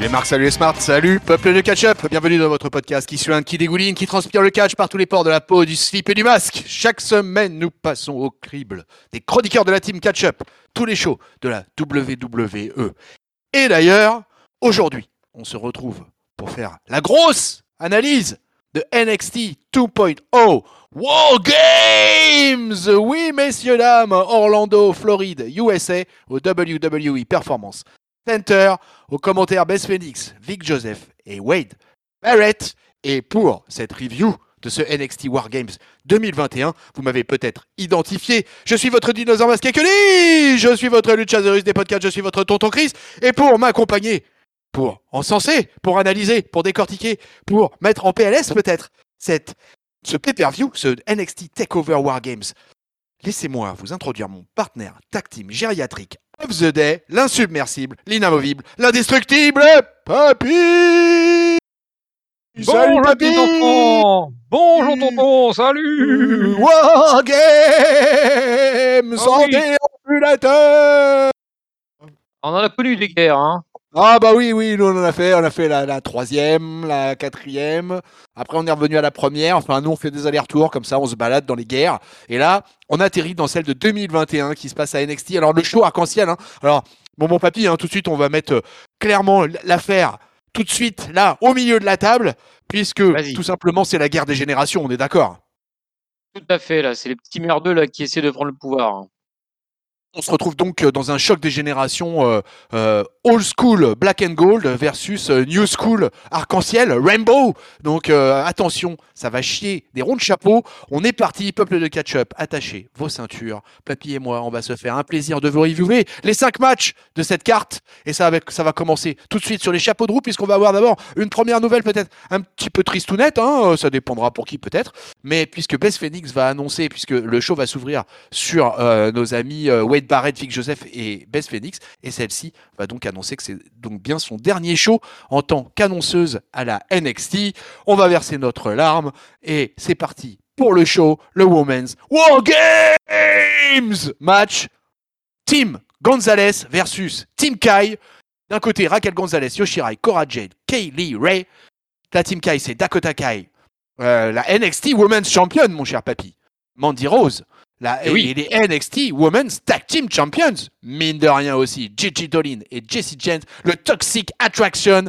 Salut les marques, salut les smarts, salut peuple de catch-up, bienvenue dans votre podcast qui suinte, qui dégouline, qui transpire le catch par tous les pores de la peau, du slip et du masque. Chaque semaine, nous passons au crible des chroniqueurs de la team catch-up, tous les shows de la WWE. Et d'ailleurs, aujourd'hui, on se retrouve pour faire la grosse analyse de NXT 2.0 War Games Oui, messieurs, dames, Orlando, Floride, USA, au WWE Performance Center, aux commentaires Bess Phoenix, Vic Joseph et Wade Barrett. Et pour cette review de ce NXT War Games 2021, vous m'avez peut-être identifié. Je suis votre dinosaure masqué Kelly Je suis votre Luchasaurus des podcasts, je suis votre tonton Chris. Et pour m'accompagner, pour encenser, pour analyser, pour décortiquer, pour mettre en PLS peut-être cette, ce pay-per-view, ce NXT Takeover War Games. Laissez-moi vous introduire mon partenaire tag team gériatrique of the day, l'insubmersible, l'inamovible, l'indestructible, Papy. Bonjour Papy. tonton Bonjour tonton, salut. War Games Ah oui. ambulateur On en a connu des guerres, hein Ah bah oui, oui, nous on en a fait, on a fait la, la troisième, la quatrième, après on est revenu à la première, enfin nous on fait des allers-retours comme ça, on se balade dans les guerres, et là on atterrit dans celle de 2021 qui se passe à NXT, alors le show arc-en-ciel, hein. alors bon mon papy, hein, tout de suite on va mettre euh, clairement l'affaire tout de suite là au milieu de la table, puisque tout simplement c'est la guerre des générations, on est d'accord Tout à fait, là, c'est les petits merdeux là qui essaient de prendre le pouvoir. hein. On se retrouve donc euh, dans un choc des générations euh, euh, old school black and gold versus new school arc-en-ciel rainbow. Donc attention, ça va chier des ronds de chapeau. On est parti, peuple de catch-up, attachez vos ceintures. Papy et moi, on va se faire un plaisir de vous reviewer les cinq matchs de cette carte. Et ça, va- commencer tout de suite sur les chapeaux de roue, puisqu'on va avoir d'abord une première nouvelle peut-être un petit peu tristounette, hein, euh, ça dépendra pour qui peut-être. Mais puisque Bess Phoenix va annoncer, puisque le show va s'ouvrir sur nos amis euh, Wade Barrett, Vic Joseph et Bess Phoenix. Et celle-ci va donc annoncer que c'est donc bien son dernier show en tant qu'annonceuse à la NXT. On va verser notre larme et c'est parti pour le show, le Women's War Games match. Team Gonzalez versus Team Kai. D'un côté, Raquel Gonzalez, Yoshirai, Cora Jade, Kaylee Ray. La Team Kai, c'est Dakota Kai, euh, la NXT Women's Champion, mon cher papy. Mandy Rose, la, Eh oui. et les NXT Women's Tag Team Champions. Mine de rien aussi, Gigi Dolin et Jessie James, le Toxic Attraction.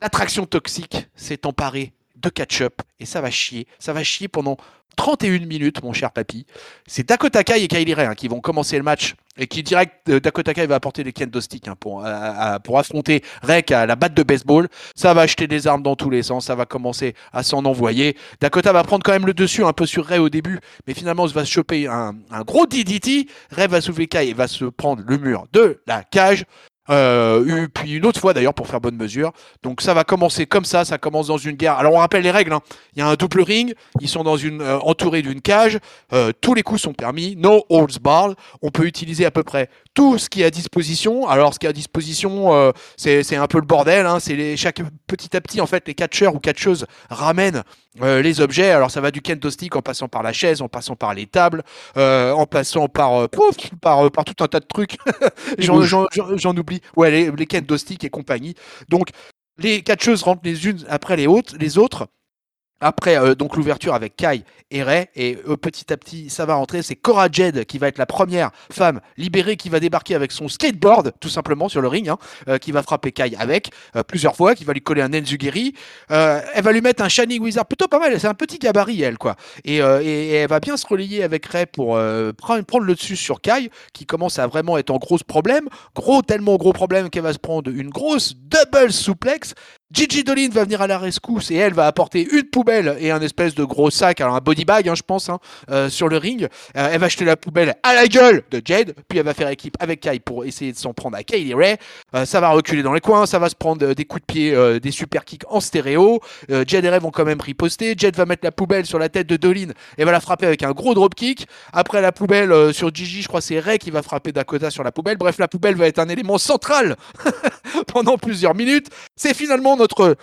L'attraction toxique s'est emparée de catch-up et ça va chier. Ça va chier pendant 31 minutes, mon cher papy. C'est Dakota Kai et Kylie Ray hein, qui vont commencer le match et qui direct euh, Dakota Kai va apporter des kendo sticks hein, à- pour affronter Rek à la batte de baseball. Ça va acheter des armes dans tous les sens, ça va commencer à s'en envoyer. Dakota va prendre quand même le dessus un peu sur Ray au début, mais finalement il va se choper un, un gros DDT. Ray va soulever Kai et va se prendre le mur de la cage. Euh, eu- puis une autre fois d'ailleurs pour faire bonne mesure. Donc ça va commencer comme ça, ça commence dans une guerre. Alors on rappelle les règles, hein. il y a un double ring, ils sont dans une euh, entourés d'une cage, Euh, tous les coups sont permis, no holds barred. On peut utiliser à peu près tout ce qui est à disposition. Alors ce qui est à disposition, c'est c'est un peu le bordel. Hein. C'est les, chaque petit à petit en fait les catcheurs ou catcheuses ramènent les objets. Alors ça va du kendo stick en passant par la chaise, en passant par les tables, en passant par pouf, par, par tout un tas de trucs. J'en bouges. Ouais, les, les stick et compagnie. Donc les catcheuses rentrent les unes après les autres, les autres. Après euh, donc l'ouverture avec Kai et Ray et euh, petit à petit ça va rentrer. C'est Cora Jade qui va être la première femme libérée qui va débarquer avec son skateboard tout simplement sur le ring, hein, euh, qui va frapper Kai avec euh, plusieurs fois, qui va lui coller un Enzugiri. Euh, elle va lui mettre un Shining Wizard plutôt pas mal. C'est un petit gabarit elle quoi. Et, euh, et- et elle va bien se relayer avec Ray pour prendre, prendre le dessus sur Kai qui commence à vraiment être en gros problème. Gros tellement gros problème qu'elle va se prendre une grosse double souplex. Gigi Dolin va venir à la rescousse et elle va apporter une poubelle et un espèce de gros sac, alors un body bag, hein, je pense, hein, euh, sur le ring. Euh, elle va jeter la poubelle à la gueule de Jade, puis elle va faire équipe avec Kai pour essayer de s'en prendre à Kaylee Ray. Euh, ça va reculer dans les coins, ça va se prendre euh, des coups de pied, euh, des super kicks en stéréo. Euh, Jade et Ray vont quand même riposter. Jade va mettre la poubelle sur la tête de Dolin et va la frapper avec un gros drop kick. Après la poubelle sur Gigi, je crois c'est Ray qui va frapper Dakota sur la poubelle. Bref, la poubelle va être un élément central pendant plusieurs minutes. C'est finalement notre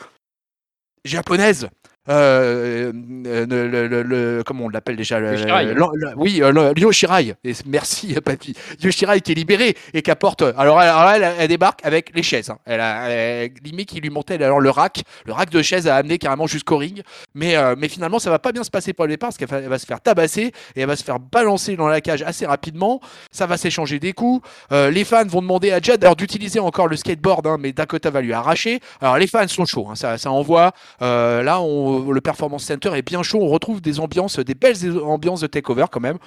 japonaise euh, euh, le, le, le, comment on l'appelle déjà le, Shirai. le- Oui, euh, le- Ryo Shirai. Et merci, papy. Ryo Shirai qui est libéré et qui apporte. Alors, elle, alors elle, elle débarque avec les chaises. hein. Elle a elle- limite qui lui montait alors le rack, le rack de chaises a amené carrément jusqu'au ring. Mais, euh, mais finalement, ça va pas bien se passer pour le départ parce qu'elle va, se faire tabasser et elle va se faire balancer dans la cage assez rapidement. Ça va s'échanger des coups. Euh, les fans vont demander à Jed alors d'utiliser encore le skateboard, hein, mais Dakota va lui arracher. Alors les fans sont chauds, hein, ça, ça envoie. Euh, là, on- le Performance Center est bien chaud. On retrouve des ambiances, des belles ambiances de takeover quand même.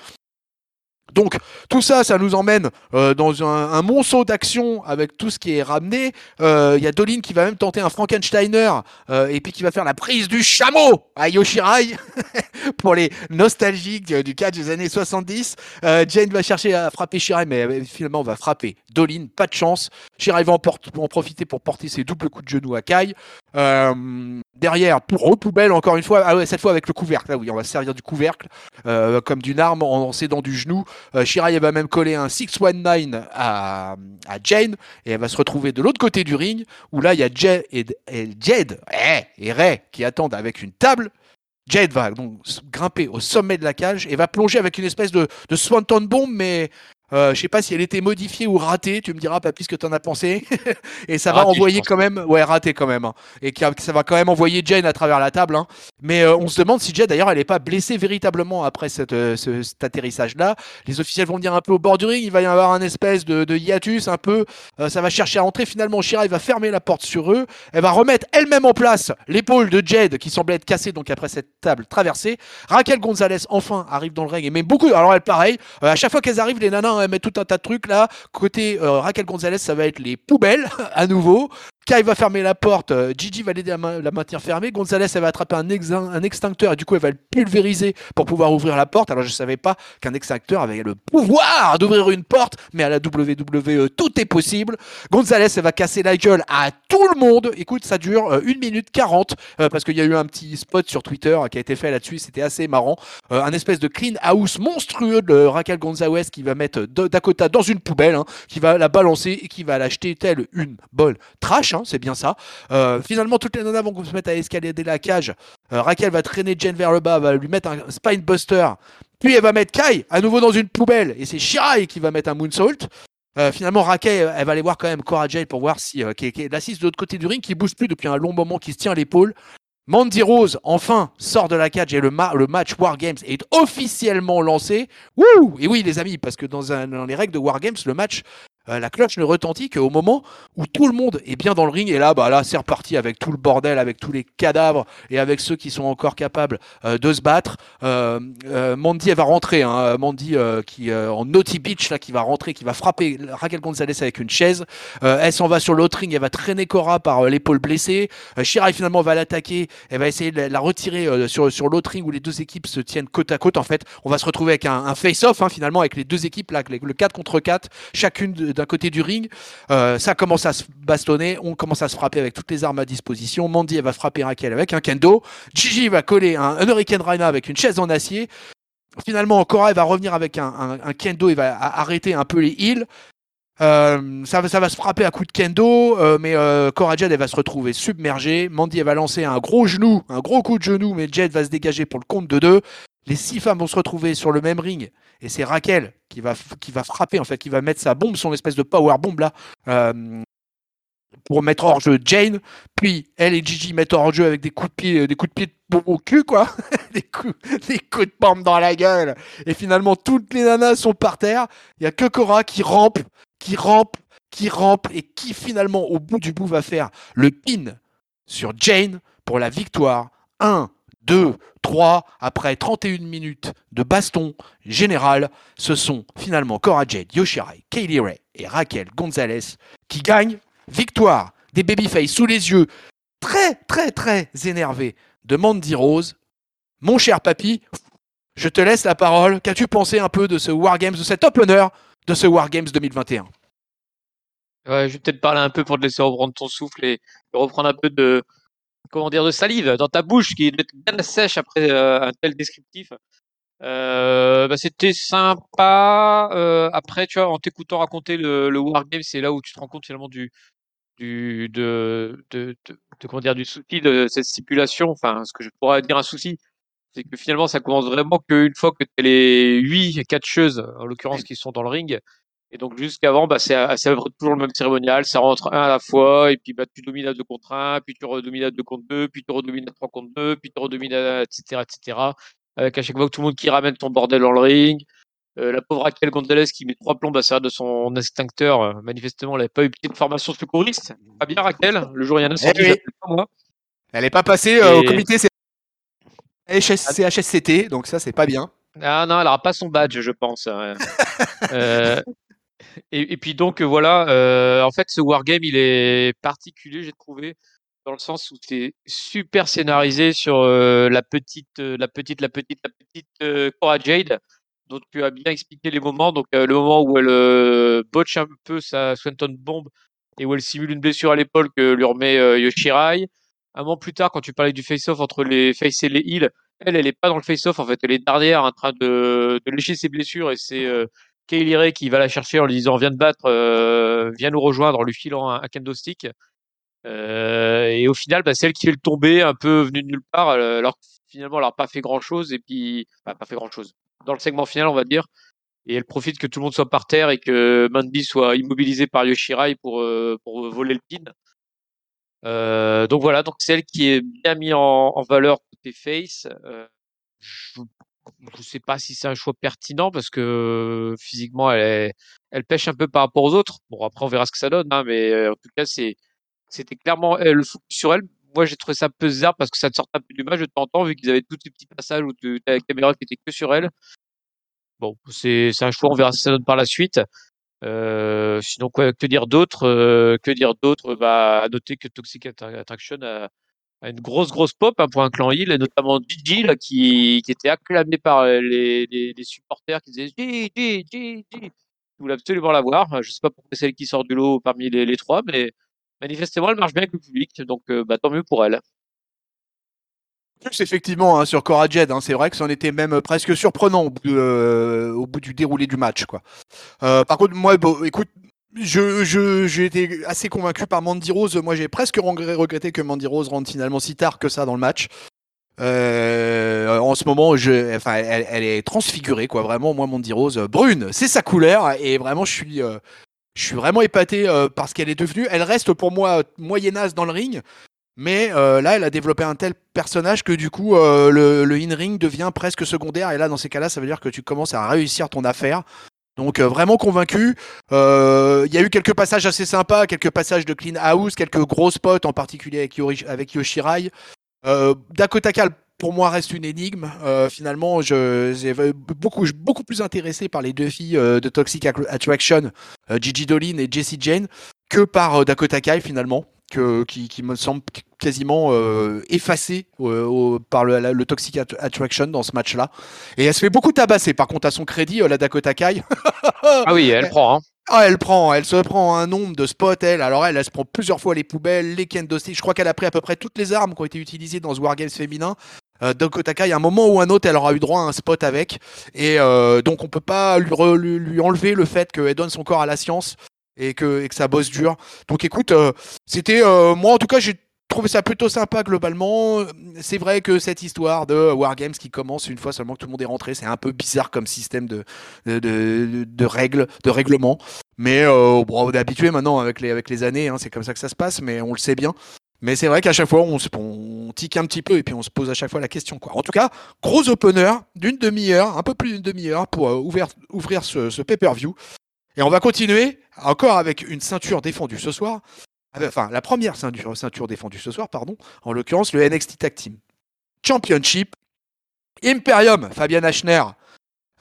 Donc tout ça, ça nous emmène euh, dans un, monceau d'action avec tout ce qui est ramené. Euh, Il y a Dolin qui va même tenter un Frankensteiner euh, et puis qui va faire la prise du chameau à Yoshirai pour les nostalgiques du catch des années 70. Euh, Jane va chercher à frapper Shirai, mais finalement on va frapper Dolin. Pas de chance. Shirai va en, en profiter pour porter ses doubles coups de genou à Kai. Euh, derrière, pour au poubelle encore une fois. Ah ouais, cette fois avec le couvercle. Là oui, on va se servir du couvercle euh, comme d'une arme en, s'aidant du genou. Euh, Shirai va même coller un 619 à, à Jane et elle va se retrouver de l'autre côté du ring où là il y a Jed et, et eh, et Ray qui attendent avec une table. Jade va donc grimper au sommet de la cage et va plonger avec une espèce de, de Swanton Bomb, mais euh, je sais pas si elle était modifiée ou ratée. Tu me diras, papy, ce que t'en as pensé. et ça va envoyer quand même, ouais, ratée quand même. hein. Et qui ça va quand même envoyer Jane à travers la table. hein. Mais euh, on se demande si Jade, d'ailleurs, elle n'est pas blessée véritablement après cette, euh, ce- cet atterrissage-là. Les officiels vont venir un peu au bord du ring. Il va y avoir un espèce de, de hiatus un peu. Euh, ça va chercher à entrer. Finalement, Shirai va fermer la porte sur eux. Elle va remettre elle-même en place l'épaule de Jade qui semblait être cassée donc après cette table traversée. Raquel Gonzalez enfin arrive dans le ring et met beaucoup. Alors elle pareil, à chaque fois qu'elles arrivent, les nanas elles mettent tout un tas de trucs là. Côté euh, Raquel Gonzalez, ça va être les poubelles à nouveau. Kai va fermer la porte, euh, Gigi va l'aider à la maintenir fermée, Gonzalez elle va attraper un, extincteur et du coup elle va le pulvériser pour pouvoir ouvrir la porte. Alors je savais pas qu'un extincteur avait le pouvoir d'ouvrir une porte, mais à la WWE tout est possible. Gonzalez elle va casser la gueule à tout le monde. Écoute, ça dure euh, 1 minute 40 euh, parce qu'il y a eu un petit spot sur Twitter euh, qui a été fait là-dessus, c'était assez marrant. Euh, un espèce de clean house monstrueux de Raquel Gonzalez qui va mettre Dakota dans une poubelle, hein, qui va la balancer et qui va l'acheter telle une bonne trash, hein, c'est bien ça. Euh, finalement, toutes les nanas vont se mettre à escalader la cage. Euh, Raquel va traîner Jen vers le bas, va lui mettre un spine buster. Puis elle va mettre Kai à nouveau dans une poubelle et c'est Shirai qui va mettre un moonsault. Euh, finalement, Raquel, elle va aller voir quand même Cora Jade pour voir si qui, qui est assise de l'autre côté du ring, qui bouge plus depuis un long moment, qui se tient à l'épaule. Mandy Rose, enfin, sort de la cage et le, ma- le match War Games est officiellement lancé. Et oui, les amis, parce que dans, un- dans les règles de War Games, le match, euh, la cloche ne retentit qu'au moment où tout le monde est bien dans le ring. Et là, bah là, c'est reparti avec tout le bordel, avec tous les cadavres et avec ceux qui sont encore capables euh, de se battre. Euh, euh, Mandy, elle va rentrer. Hein, Mandy, euh, qui en Naughty Beach, là, qui va rentrer, qui va frapper Raquel Gonzalez avec une chaise. Elle s'en va sur l'autre ring, elle va traîner Cora par l'épaule blessée. Shirai finalement va l'attaquer, elle va essayer de la, retirer sur, sur l'autre ring où les deux équipes se tiennent côte à côte. En fait, on va se retrouver avec un, un face-off hein, finalement avec les deux équipes là, le 4 contre 4, chacune d'un côté du ring. Euh, ça commence à se bastonner, on commence à se frapper avec toutes les armes à disposition. Mandy elle va frapper Raquel avec un kendo. Gigi va coller un, un Hurricane Rana avec une chaise en acier. Finalement, Cora elle va revenir avec un, un- un kendo et va arrêter un peu les heals. Euh, ça, va, se frapper à coups de kendo, euh, mais Cora Jade elle va se retrouver submergée. Mandy elle va lancer un gros genou, un gros coup de genou, mais Jade va se dégager pour le compte de deux. Les six femmes vont se retrouver sur le même ring et c'est Raquel qui va, qui va frapper en fait, qui va mettre sa bombe, son espèce de power bomb là, euh, pour mettre hors jeu Jane. Puis elle et Gigi mettent hors jeu avec des coups de pied, des coups de pied de bombe au cul quoi, des coups, des coups de pompe dans la gueule. Et finalement toutes les nanas sont par terre. Il y a que Cora qui rampe, qui rampe, qui rampe et qui finalement au bout du bout va faire le pin sur Jane pour la victoire. 1, 2, 3, après 31 minutes de baston général, ce sont finalement Cora Jade, Yoshirai, Kaylee Ray et Raquel Gonzalez qui gagnent. Victoire des babyface sous les yeux très très très énervés de Mandy Rose. Mon cher papy, je te laisse la parole. Qu'as-tu pensé un peu de ce Wargames, de cet opener de ce Wargames 2021 Ouais, je vais peut-être parler un peu pour te laisser reprendre ton souffle et reprendre un peu de comment dire de salive dans ta bouche qui être bien sèche après euh, un tel descriptif. Euh, bah, c'était sympa. Euh, après, tu vois, en t'écoutant raconter le, le Wargame, c'est là où tu te rends compte finalement du du, de, de, de, de, comment dire, du souci de cette stipulation, enfin, ce que je pourrais dire un souci, c'est que finalement, ça commence vraiment qu'une fois que tu as les huit catcheuses, en l'occurrence, qui sont dans le ring. Et donc, jusqu'avant, bah, c'est toujours le même cérémonial, ça rentre un à la fois, et puis bah, tu domines à deux contre un, puis tu redomines à deux contre deux, puis tu redomines à trois contre deux, puis tu redomines à, etc., etc. Avec à chaque fois tout le monde qui ramène ton bordel dans le ring. Euh, la pauvre Raquel Gonzalez qui met trois plombs à servir de son extincteur. Euh, manifestement, elle n'avait pas eu de formation secouriste. Pas bien, Raquel. Le jour où il y en a sorti, eh moi. Elle n'est pas passée euh, au comité CHSCT, donc ça, c'est pas bien. Ah non, elle n'aura pas son badge, je pense. et, puis donc, voilà, en fait, ce wargame, il est particulier, j'ai trouvé, dans le sens où c'est super scénarisé sur la petite, la petite, la petite, la petite Cora Jade donc tu as bien expliqué les moments. Donc euh, le moment où elle euh, botche un peu sa Swenton bombe et où elle simule une blessure à l'épaule que lui remet euh, Yoshirai. Un moment plus tard, quand tu parlais du face-off entre les face et les heals, elle, elle est pas dans le face-off. En fait, elle est derrière en train de, de lécher ses blessures et c'est euh, Ray qui va la chercher en lui disant viens te battre, viens nous rejoindre en lui filant un, kendo stick. et au final, bah, c'est elle qui fait le tomber un peu venu de nulle part, alors finalement elle n'a pas fait grand chose et puis bah, pas fait grand chose dans le segment final, on va dire. Et elle profite que tout le monde soit par terre et que Mandy soit immobilisé par Yoshirai pour, euh, pour voler le pin. Euh, donc voilà, donc c'est qui est bien mise en, en, valeur côté face. Euh, je ne sais pas si c'est un choix pertinent parce que physiquement elle, elle pêche un peu par rapport aux autres. Bon après on verra ce que ça donne, hein, mais en tout cas c'est c'était clairement le focus sur elle. Moi j'ai trouvé ça un peu bizarre parce que ça te sort un peu du match de temps en temps vu qu'ils avaient tous ces petits passages où tu as la caméra qui était que sur elle. Bon, c'est un choix, on verra si ça donne par la suite. Euh, sinon, quoi, que dire d'autre euh, Que dire d'autre? Bah, à noter que Toxic Attraction a, une grosse, grosse pop hein, pour un clan Hill, notamment Gigi, là, qui, qui était acclamé par euh, les, les, les supporters qui disaient Gigi, Gigi. Je voulais absolument la voir. Je sais pas pourquoi c'est elle qui sort du lot parmi les, trois, mais manifestement, elle marche bien avec le public, donc bah, tant mieux pour elle plus effectivement hein, sur Cora Jed, hein, c'est vrai que c'en était même euh, presque surprenant au bout, euh, au bout du déroulé du match. Quoi. Euh, par contre, moi, bon, écoute, je, je, j'ai été assez convaincu par Mandy Rose. Moi, j'ai presque regretté que Mandy Rose rentre finalement si tard que ça dans le match. en ce moment, je, enfin, elle, est transfigurée, quoi. Vraiment, moi, Mandy Rose, brune, c'est sa couleur, et vraiment, je suis, je suis vraiment épaté par ce qu'elle est devenue. Elle reste pour moi moyennasse dans le ring, mais euh, là, elle a développé un tel personnage que du coup, euh, le, in-ring devient presque secondaire. Et là, dans ces cas-là, ça veut dire que tu commences à réussir ton affaire. Donc euh, vraiment convaincu. Il y a eu quelques passages assez sympas, quelques passages de clean house, quelques gros spots, en particulier avec, avec Yoshirai. Dakota Kal, pour moi, reste une énigme. finalement, j'ai beaucoup, beaucoup plus intéressé par les deux filles de Toxic Attraction, Gigi Dolin et Jessie Jane, que par Dakota Kai finalement qui, qui, me semble quasiment euh, effacé euh, par le, le, Toxic Attraction dans ce match-là. Et elle se fait beaucoup tabasser. Par contre, à son crédit, euh, la Dakota Kai. ah oui, elle prend. Hein. Ah, elle prend, elle se prend un nombre de spots, elle. Alors, elle, elle se prend plusieurs fois les poubelles, les kendo Je crois qu'elle a pris à peu près toutes les armes qui ont été utilisées dans ce Wargames féminin. Euh, Dakota Kai, à un moment ou un autre, elle aura eu droit à un spot avec. Et donc, on peut pas lui, lui, lui enlever le fait qu'elle donne son corps à la science et que, et que ça bosse dur. Donc écoute, euh, c'était euh, moi en tout cas j'ai trouvé ça plutôt sympa globalement. C'est vrai que cette histoire de Wargames qui commence une fois seulement que tout le monde est rentré, c'est un peu bizarre comme système de, de, de, règles, de règlement. Mais euh, bon, on est habitué maintenant avec les, avec les années, hein, c'est comme ça que ça se passe, mais on le sait bien. Mais c'est vrai qu'à chaque fois, on, on, tique un petit peu et puis on se pose à chaque fois la question. Quoi. En tout cas, gros opener d'une demi-heure, un peu plus d'une demi-heure pour ouvrir, ouvrir ce, ce pay-per-view. Et on va continuer encore avec une ceinture défendue ce soir. Enfin, la première ceinture, défendue ce soir, pardon. En l'occurrence, le NXT Tag Team Championship. Imperium, Fabian Ashner,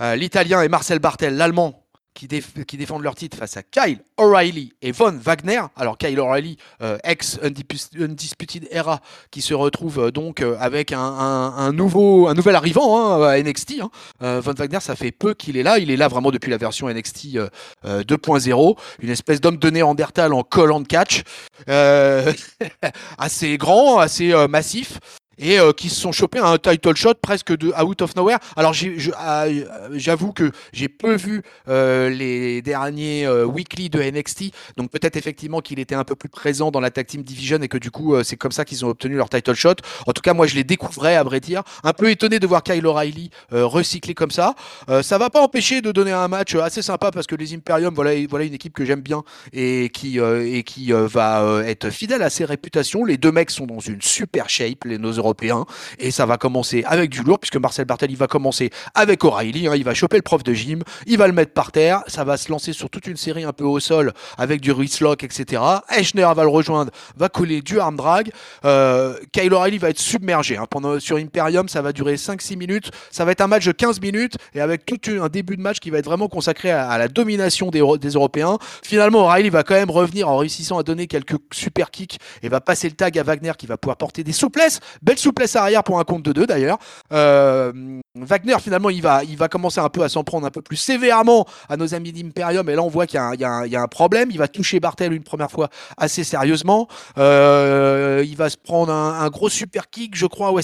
euh, l'Italien et Marcel Bartel, l'Allemand, qui, défendent leur titre face à Kyle O'Reilly et Von Wagner. Alors Kyle O'Reilly, euh, ex Undisputed Era, qui se retrouve euh, donc euh, avec un, nouveau, un nouvel arrivant hein, à NXT. Hein. Von Wagner, ça fait peu qu'il est là. Il est là vraiment depuis la version NXT 2.0. Une espèce d'homme de Néandertal en collant de catch. assez grand, assez massif. Et euh, qui se sont chopés un title shot presque de out of nowhere. Alors ah, j'avoue que j'ai peu vu euh, les derniers euh, weekly de NXT, donc peut-être effectivement qu'il était un peu plus présent dans la tag team division et que du coup c'est comme ça qu'ils ont obtenu leur title shot. En tout cas moi je les découvrais à vrai dire, un peu étonné de voir Kyle O'Reilly recycler comme ça. ça va pas empêcher de donner un match assez sympa parce que les Imperium voilà voilà une équipe que j'aime bien et qui et qui va être fidèle à ses réputations. Les deux mecs sont dans une super shape, les nos Et ça va commencer avec du lourd, puisque Marcel Bartel, il va commencer avec O'Reilly. Hein, il va choper le prof de gym, il va le mettre par terre. Ça va se lancer sur toute une série un peu au sol avec du lock etc. Eschner va le rejoindre, va coller du arm drag. Euh, Kyle O'Reilly va être submergé. Hein. Pendant, sur Imperium, ça va durer 5-6 minutes. Ça va être un match de 15 minutes et avec tout un début de match qui va être vraiment consacré à, la domination des, des Européens. Finalement, O'Reilly va quand même revenir en réussissant à donner quelques super kicks et va passer le tag à Wagner qui va pouvoir porter des souplesses. Souplesse arrière pour un compte de deux d'ailleurs. Euh, Wagner finalement il va, il va commencer un peu à s'en prendre un peu plus sévèrement à nos amis d'Imperium et là on voit qu'il y, y, a un problème. Il va toucher Bartel une première fois assez sérieusement. Euh, il va se prendre un, gros super kick je crois. Ouais,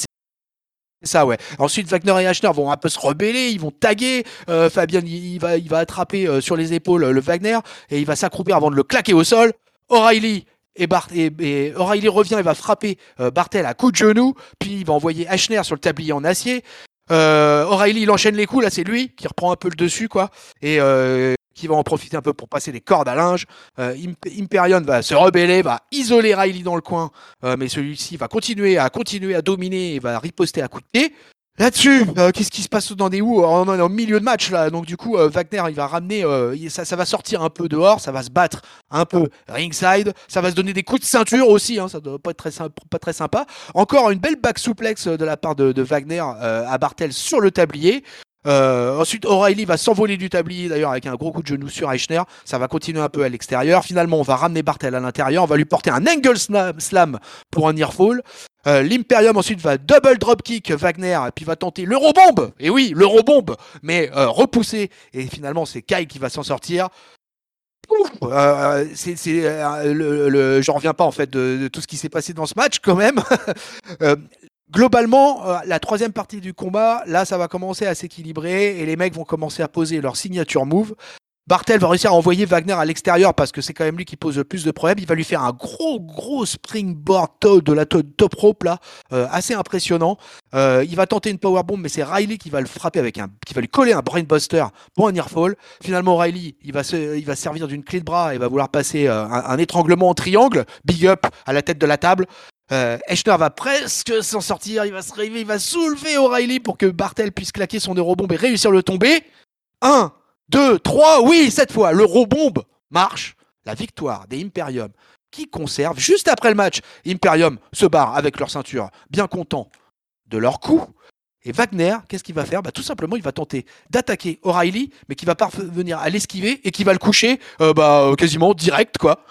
ça, ouais. Ensuite, Wagner et Ashner vont un peu se rebeller, ils vont taguer. Euh, Fabien, il, va, il va attraper sur les épaules le Wagner et il va s'accroupir avant de le claquer au sol. O'Reilly et, Bart et, O'Reilly revient et va frapper euh, Bartel à coup de genou, puis il va envoyer Ashner sur le tablier en acier. Euh, O'Reilly il enchaîne les coups, là c'est lui qui reprend un peu le dessus quoi, et euh, qui va en profiter un peu pour passer des cordes à linge. Euh, Imperion va se rebeller, va isoler Riley dans le coin, mais celui-ci va continuer à continuer à dominer et va riposter à coups de pied. Là-dessus, euh, qu'est-ce qui se passe dans des houes On est au milieu de match là, donc du coup euh, Wagner il va ramener, euh, ça, va sortir un peu dehors, ça va se battre un peu ringside, ça va se donner des coups de ceinture aussi, hein, ça doit pas être très, pas sympa. Encore une belle back souplex de la part de Wagner à Bartel sur le tablier. Euh, ensuite, O'Reilly va s'envoler du tablier d'ailleurs avec un gros coup de genou sur Eichner. Ça va continuer un peu à l'extérieur. Finalement, on va ramener Bartel à l'intérieur. On va lui porter un angle slam pour un nearfall. Euh, L'Imperium ensuite va double dropkick Wagner et puis va tenter l'Eurobomb. Et oui, l'Eurobomb, mais euh, repoussé. Et finalement, c'est Kai qui va s'en sortir. Euh, c'est, le, le, j'en reviens pas en fait de, de tout ce qui s'est passé dans ce match quand même. globalement, euh, la troisième partie du combat, là, ça va commencer à s'équilibrer et les mecs vont commencer à poser leur signature move. Bartel va réussir à envoyer Wagner à l'extérieur parce que c'est quand même lui qui pose le plus de problèmes. Il va lui faire un gros, gros springboard de la top rope là, euh, assez impressionnant. Euh, il va tenter une powerbomb, mais c'est Riley qui va le frapper avec un, qui va lui coller un brainbuster pour un earfall. Finalement, Riley, il va se, il va servir d'une clé de bras et va vouloir passer un, un, étranglement en triangle, big up à la tête de la table. Euh, va presque s'en sortir, il va se réveiller, il va soulever O'Reilly pour que Bartel puisse claquer son eurobombe et réussir le tomber. 1, 2, 3, oui, cette fois, l'eurobombe marche. La victoire des Imperium qui conservent, juste après le match, Imperium se barre avec leur ceinture, bien content de leur coup. Et Wagner, qu'est-ce qu'il va faire? Bah, Tout simplement, il va tenter d'attaquer O'Reilly, mais qui va parvenir à l'esquiver et qui va le coucher euh, bah, quasiment direct, quoi.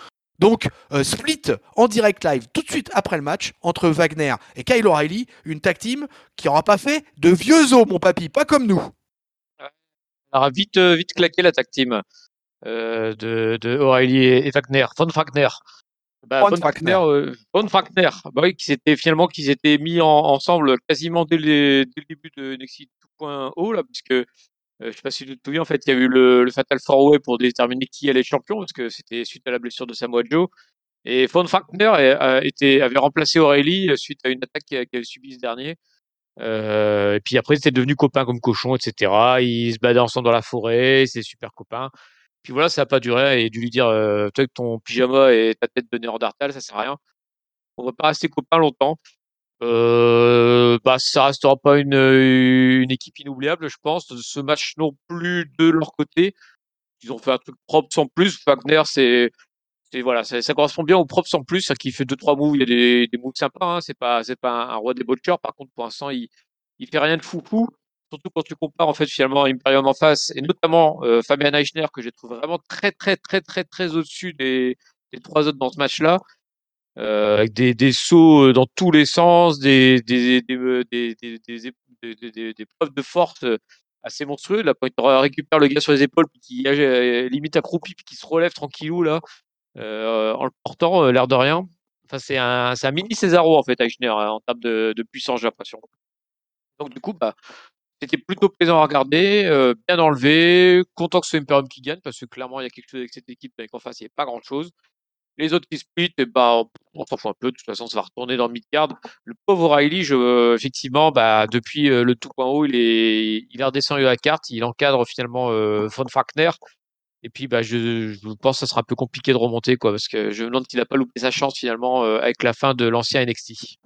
Donc, euh, split en direct live tout de suite après le match entre Wagner et Kyle O'Reilly, une tag team qui n'aura pas fait de vieux os, mon papy, pas comme nous. Alors, vite, euh, vite claqué la tag team euh, de, de O'Reilly et, Wagner, Von Wagner. Bah, Von, Wagner, Von Wagner, bah oui, qui s'étaient finalement qu'ils étaient mis ensemble quasiment dès, le début de NXT 2.0 là, puisque euh, je sais pas si tu te souviens, en fait, il y a eu le, le Fatal Four Way pour déterminer qui allait champion, parce que c'était suite à la blessure de Samoa Joe. Et Von Falkner avait remplacé O'Reilly euh, suite à une attaque qu'elle avait subie ce dernier. Euh, et puis après, c'était devenu copains comme cochons, etc. Ils se badaient ensemble dans la forêt, c'est super copains. Puis voilà, ça n'a pas duré. Et dû lui dire, euh, toi, ton pyjama et ta tête de néandertal, ça sert à rien. On va pas rester copains longtemps. Euh, bah, ça restera pas une, une équipe inoubliable, je pense. Ce match non plus de leur côté. Ils ont fait un truc propre sans plus. Wagner, c'est, c'est voilà, ça, correspond bien au propre sans plus, ça qui fait deux trois moves. Il y a des, des moves sympas. Hein. C'est pas, c'est pas un, roi des butchers. Par contre, pour l'instant, il, il fait rien de foufou. Surtout quand tu compares en fait finalement Imperium en face et notamment euh, Fabian Eichner que j'ai trouvé vraiment très très très très très au-dessus des, des trois autres dans ce match-là avec des, sauts euh, dans tous les sens, des, euh, preuves de force euh, assez monstrueuses. Là, quand il récupère le gars sur les épaules, puis qui limite accroupi, puis qui se relève tranquillou là, euh, en le portant, l'air de rien. enfin, c'est un, mini Cesaro en fait, Eichner, hein, en termes de, puissance, j'ai l'impression. Donc du coup, bah, c'était plutôt plaisant à regarder, euh, bien enlevé, content que ce soit Imperium qui gagne, parce que clairement, il y a quelque chose avec cette équipe, avec en face, il n'y a pas grand-chose. Les autres qui split, eh bah, on s'en fout un peu. De toute façon, ça va retourner dans mid-card. Le pauvre O'Reilly, je, effectivement, bah, depuis euh, le tout point haut, il est, il est redescendu la carte. Il encadre finalement euh, Von Falkner. Et puis, bah, je, je pense que ça sera un peu compliqué de remonter, quoi, parce que je me demande qu'il n'a pas loupé sa chance finalement euh, avec la fin de l'ancien NXT.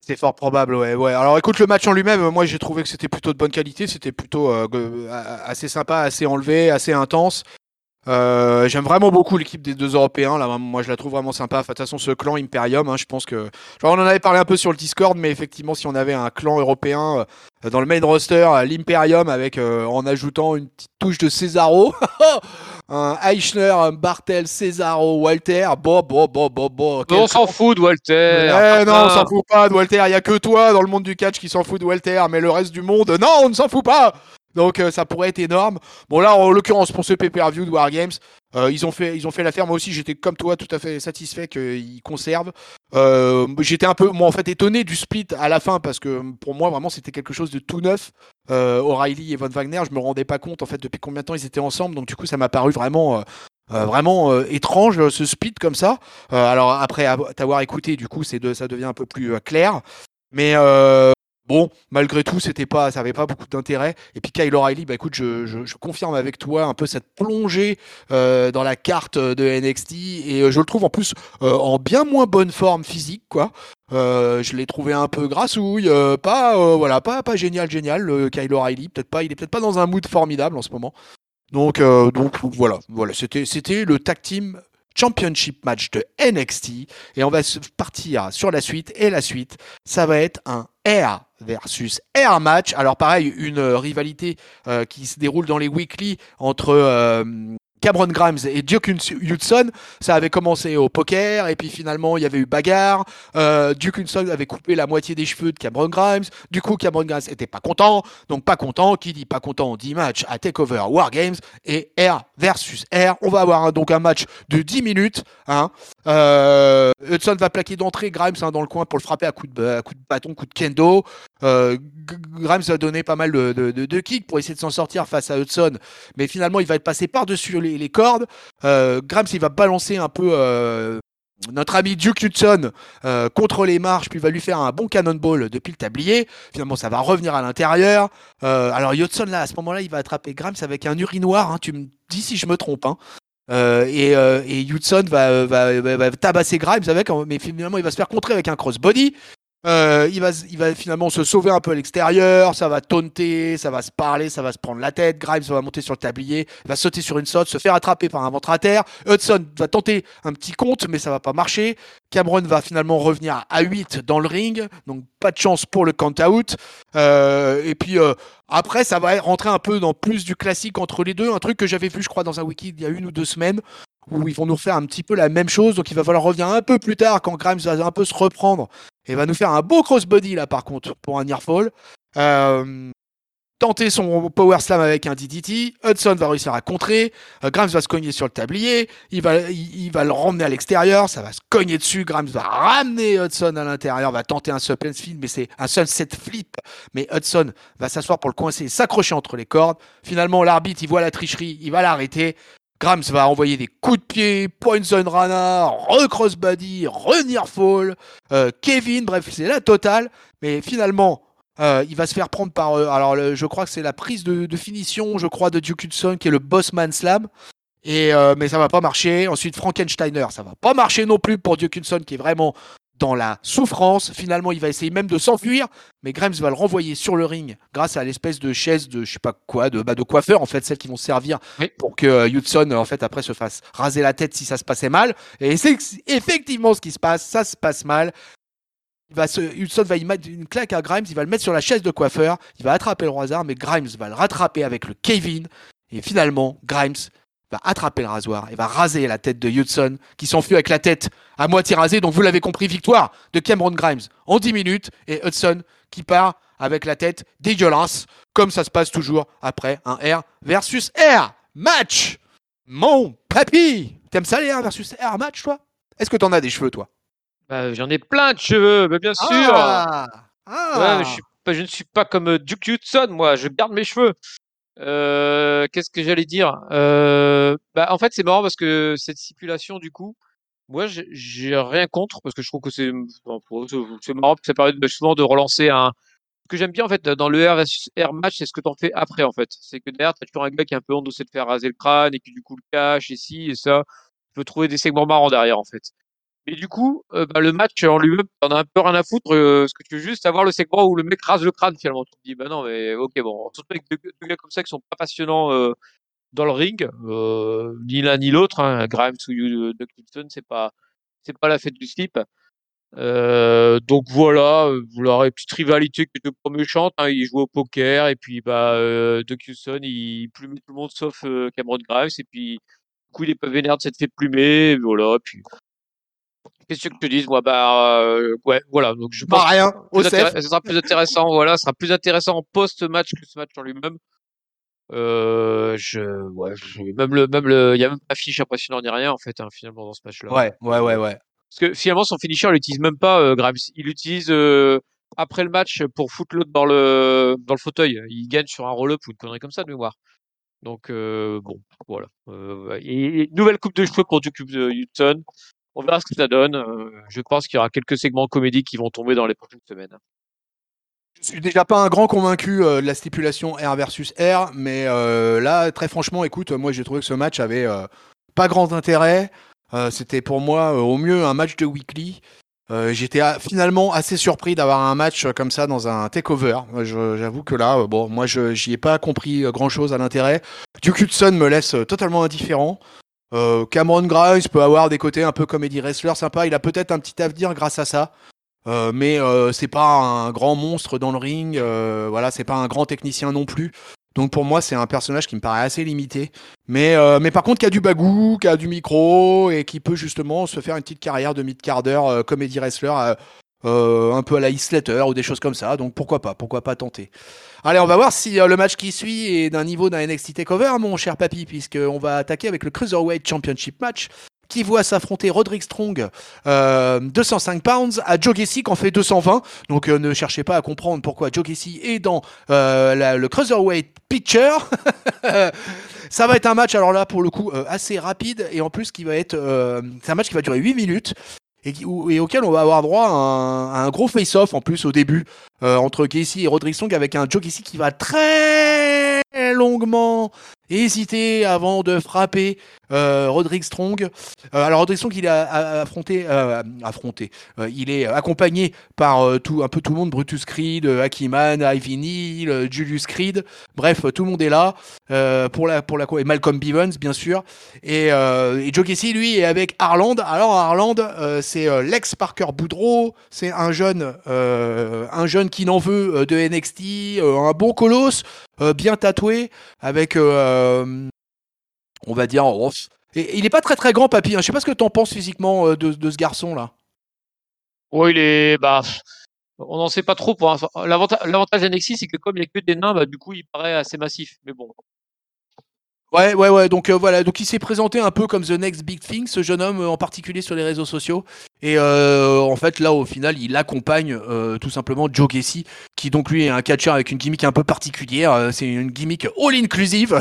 C'est fort probable, ouais, ouais. Alors écoute, le match en lui-même, moi j'ai trouvé que c'était plutôt de bonne qualité, c'était plutôt euh, a- assez sympa, assez enlevé, assez intense. Euh, J'aime vraiment beaucoup l'équipe des deux Européens, là, moi je la trouve vraiment sympa. Enfin, De toute façon, ce clan Imperium, hein, je pense que. Genre, on en avait parlé un peu sur le Discord, mais effectivement, si on avait un clan européen euh, dans le main roster, euh, l'Imperium, avec euh, en ajoutant une petite touche de Cesaro, un Eichner, un Bartel, Cesaro, Walter, bon, bon, bon, bon, bon. on s'en fout de Walter. eh non, on s'en Martin. fout pas de Walter. Il y a que toi dans le monde du catch qui s'en fout de Walter, mais le reste du monde, non, on ne s'en fout pas. Donc euh, ça pourrait être énorme. Bon là, en l'occurrence pour ce pay-per-view de Wargames, euh, ils ont fait, ils ont fait l'affaire. Moi aussi, j'étais comme toi, tout à fait satisfait qu'ils conservent. Euh, j'étais un peu, moi en fait, étonné du split à la fin parce que pour moi vraiment c'était quelque chose de tout neuf. Euh, O'Reilly et Von Wagner, je me rendais pas compte en fait depuis combien de temps ils étaient ensemble. Donc du coup, ça m'a paru vraiment. euh, euh, vraiment euh, étrange euh, ce split comme ça. Euh, alors après avo- t'avoir écouté, du coup, c'est de, ça devient un peu plus clair. Mais bon, malgré tout, c'était pas, ça avait pas beaucoup d'intérêt. Et puis Kyle O'Reilly, bah écoute, je, je, je confirme avec toi un peu cette plongée euh, dans la carte de NXT et euh, je le trouve en plus euh, en bien moins bonne forme physique, quoi. Euh, je l'ai trouvé un peu grassouille, euh, pas, euh, voilà, pas, pas génial, génial. Le Kyle O'Reilly, peut-être pas, il est peut-être pas dans un mood formidable en ce moment. Donc, donc voilà, voilà, c'était, c'était le tag team championship match de NXT et on va partir sur la suite et la suite, ça va être un Air versus Air match. Alors pareil, une euh, rivalité euh, qui se déroule dans les weekly entre euh, Cameron Grimes et Duke Hudson, ça avait commencé au poker et puis finalement il y avait eu bagarre. Euh, Duke Hudson avait coupé la moitié des cheveux de Cameron Grimes. Du coup, Cameron Grimes était pas content. Donc pas content, qui dit pas content dit match à Takeover Wargames et R versus R. On va avoir un- donc un match de 10 minutes. Hein. Euh, Hudson va plaquer d'entrée Grimes hein, dans le coin pour le frapper à coup de, bâton, coup de kendo. Euh, Grimes va donner pas mal de- de kicks pour essayer de s'en sortir face à Hudson, mais finalement il va être passé par-dessus les, les cordes. Euh, Grimes il va balancer un peu euh, notre ami Duke Hudson euh, contre les marches, puis il va lui faire un bon cannonball depuis le tablier. Finalement, ça va revenir à l'intérieur. Alors Hudson là, à ce moment-là, il va attraper Grimes avec un urinoir. Hein, tu me dis si je me trompe. Hein. Et, Hudson va tabasser Grimes avec, mais finalement il va se faire contrer avec un crossbody. Euh, il, va, il va finalement se sauver un peu à l'extérieur, ça va taunter, ça va se parler, ça va se prendre la tête. Grimes va monter sur le tablier, va sauter sur une saute, se faire attraper par un ventre à terre. Hudson va tenter un petit compte, mais ça va pas marcher. Cameron va finalement revenir à 8 dans le ring, donc pas de chance pour le count-out. Euh, et puis euh, après, ça va rentrer un peu dans plus du classique entre les deux, un truc que j'avais vu, je crois, dans un wiki il y a une ou deux semaines, où ils vont nous faire un petit peu la même chose. Donc il va falloir revenir un peu plus tard quand Grimes va un peu se reprendre et va nous faire un beau crossbody là par contre pour un nearfall. Euh, tenter son power slam avec un DDT. Hudson va réussir à contrer. Euh, Grimes va se cogner sur le tablier. Il va, il, va le ramener à l'extérieur. Ça va se cogner dessus. Grimes va ramener Hudson à l'intérieur. Va tenter un sunset mais c'est un sunset flip. Mais Hudson va s'asseoir pour le coincer, s'accrocher entre les cordes. Finalement, l'arbitre, il voit la tricherie. Il va l'arrêter. Grimes va envoyer des coups de pied, Poison Rana, re-crossbody, re-nearfall, euh, Kevin, bref, c'est la totale. Mais finalement, euh, il va se faire prendre par. euh, alors, je crois que c'est la prise de, finition, je crois, de Duke Hudson, qui est le Bossman Slam. Et, mais ça va pas marcher. Ensuite, Frankensteiner, ça va pas marcher non plus pour Duke Hudson, qui est vraiment dans la souffrance. Finalement, il va essayer même de s'enfuir, mais Grimes va le renvoyer sur le ring grâce à l'espèce de chaise de je sais pas quoi, de, bah, de coiffeur en fait, celles qui vont servir Oui. pour que euh, Hudson en fait après se fasse raser la tête si ça se passait mal. Et c'est effectivement ce qui se passe, ça se passe mal. Il va se, Hudson va y mettre une claque à Grimes, il va le mettre sur la chaise de coiffeur, il va attraper le hasard, mais Grimes va le rattraper avec le Kevin. Et finalement, Grimes va attraper le rasoir et va raser la tête de Hudson, qui s'enfuit avec la tête à moitié rasée. Donc vous l'avez compris, victoire de Cameron Grimes en 10 minutes et Hudson qui part avec la tête dégueulasse, comme ça se passe toujours après un R versus R match. Mon papy, t'aimes ça les R versus R match, toi? Est-ce que t'en as des cheveux, toi? Bah, j'en ai plein de cheveux, bien sûr. Ah, Ouais, mais je, ah. suis pas- je ne suis pas comme Duke Hudson, moi. Je garde mes cheveux. Euh, qu'est-ce que j'allais dire? Euh, bah, En fait, c'est marrant parce que cette stipulation, du coup, moi, j'ai- rien contre parce que je trouve que c'est marrant. que Ça permet souvent de relancer un. Ce que j'aime bien, en fait, dans le R match, c'est ce que t'en fais après, en fait. C'est que derrière, t'as toujours un gars qui est un peu honte de faire raser le crâne et qui, du coup, le cache et ci et ça. Tu peux trouver des segments marrants derrière, en fait. Et du coup, euh, bah, le match en lui-même, t'en as un peu rien à foutre. euh, ce que tu veux juste avoir le segment où le mec rase le crâne finalement. Tu te dis, bah non, mais ok, bon. Surtout avec deux, gars comme ça qui sont pas passionnants euh, dans le ring, euh, ni l'un ni l'autre. Hein, Grimes ou euh, Doug Hudson, c'est pas, c'est pas la fête du slip. Donc voilà, vous l'aurez petite rivalité qui était pas méchante. Hein, il joue au poker et puis bah Doug Hudson, il plumait tout le monde sauf Cameron Grimes et puis du coup il est pas vénère de s'être fait plumer. Voilà, puis Qu'est-ce que te dis Moi, bah, euh, ouais, voilà. Donc, je pense Bah rien, que au ce sera plus intéressant. Voilà, ce sera plus intéressant en post-match que ce match en lui-même. Euh, je, ouais, je- même le, même le, il y a même pas fiche impressionnant ni rien en fait, hein, finalement dans ce match-là. Ouais, ouais, ouais, ouais. parce que finalement, son finisher, il l'utilise même pas, euh, Grimes. Il l'utilise euh, après le match pour foutre l'autre dans le, dans le fauteuil. Il gagne sur un roll-up ou une connerie comme ça de mémoire. Donc euh, bon, voilà. Euh, et, et nouvelle coupe de cheveux pour Duke Hudson. On verra ce que ça donne. Euh, je pense qu'il y aura quelques segments comédiques qui vont tomber dans les prochaines semaines. Je suis déjà pas un grand convaincu euh, de la stipulation R versus R, mais euh, là, très franchement, écoute, moi j'ai trouvé que ce match avait pas grand intérêt. C'était pour moi au mieux un match de weekly. J'étais finalement assez surpris d'avoir un match comme ça dans un takeover. J'avoue que là, bon, moi j'y ai pas compris grand chose à l'intérêt. Duke Hudson me laisse totalement indifférent. Euh, Cameron Grimes peut avoir des côtés un peu comédie wrestler sympa. Il a peut-être un petit avenir grâce à ça. Euh, mais euh, c'est pas un grand monstre dans le ring, euh, voilà, c'est pas un grand technicien non plus. Donc pour moi, c'est un personnage qui me paraît assez limité. Mais, mais par contre, qui a du bagou, qui a du micro et qui peut justement se faire une petite carrière de mid-carder, euh, comédie wrestler, un peu à la Heath Slater ou des choses comme ça. Donc pourquoi pas, pourquoi pas tenter. Allez, on va voir si euh, le match qui suit est d'un niveau d'un NXT Takeover, mon cher papy, puisqu'on va attaquer avec le Cruiserweight Championship match qui voit s'affronter Roderick Strong, euh, 205 pounds, à Joe Gacy qui en fait 220. Donc euh, ne cherchez pas à comprendre pourquoi Joe Gacy est dans euh, le Cruiserweight Picture. Ça va être un match, alors là, pour le coup, euh, assez rapide et en plus euh, c'est un match qui va durer 8 minutes. Et, auquel on va avoir droit à un, gros face-off en plus au début euh, entre Gacy et Roderick Strong avec un Joe Gacy qui va très longuement hésiter avant de frapper euh, Roderick Strong. Euh, alors Roderick Strong il a, affronté, euh, affronté. Il est accompagné par tout, un peu tout le monde, Brutus Creed, Akiman, Ivy Neal, Julius Creed. Bref, tout le monde est là pour la pour la et Malcolm Bivens bien sûr. Et, et Joe Gacy lui est avec Harland. Alors Harland c'est l'ex Parker Boudreau, c'est un jeune un jeune qui n'en veut de NXT, un bon colosse, bien tatoué avec on va dire oh, et, il est pas très très grand papy. Hein. Je sais pas ce que t'en penses physiquement euh, de, de ce garçon là. Ouais, il est, bah, on n'en sait pas trop pour. L'avantage, d'NXT, c'est que comme il n'y a que des nains, bah, du coup, il paraît assez massif. Mais bon. Ouais, ouais, ouais. Donc euh, voilà, donc il s'est présenté un peu comme the next big thing, ce jeune homme euh, en particulier sur les réseaux sociaux. Et euh, en fait, là, au final, il accompagne tout simplement Joe Gacy, qui donc lui est un catcheur avec une gimmick un peu particulière. Euh, c'est une gimmick all inclusive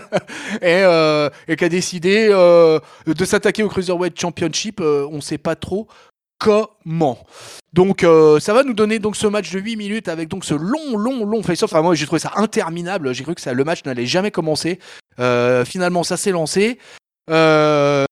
et, euh, et qui a décidé euh, de s'attaquer au cruiserweight championship. On sait pas trop comment. Donc ça va nous donner donc ce match de 8 minutes avec donc ce long long long face-off. Moi j'ai trouvé ça interminable. J'ai cru que le match n'allait jamais commencer. Finalement ça s'est lancé. Euh,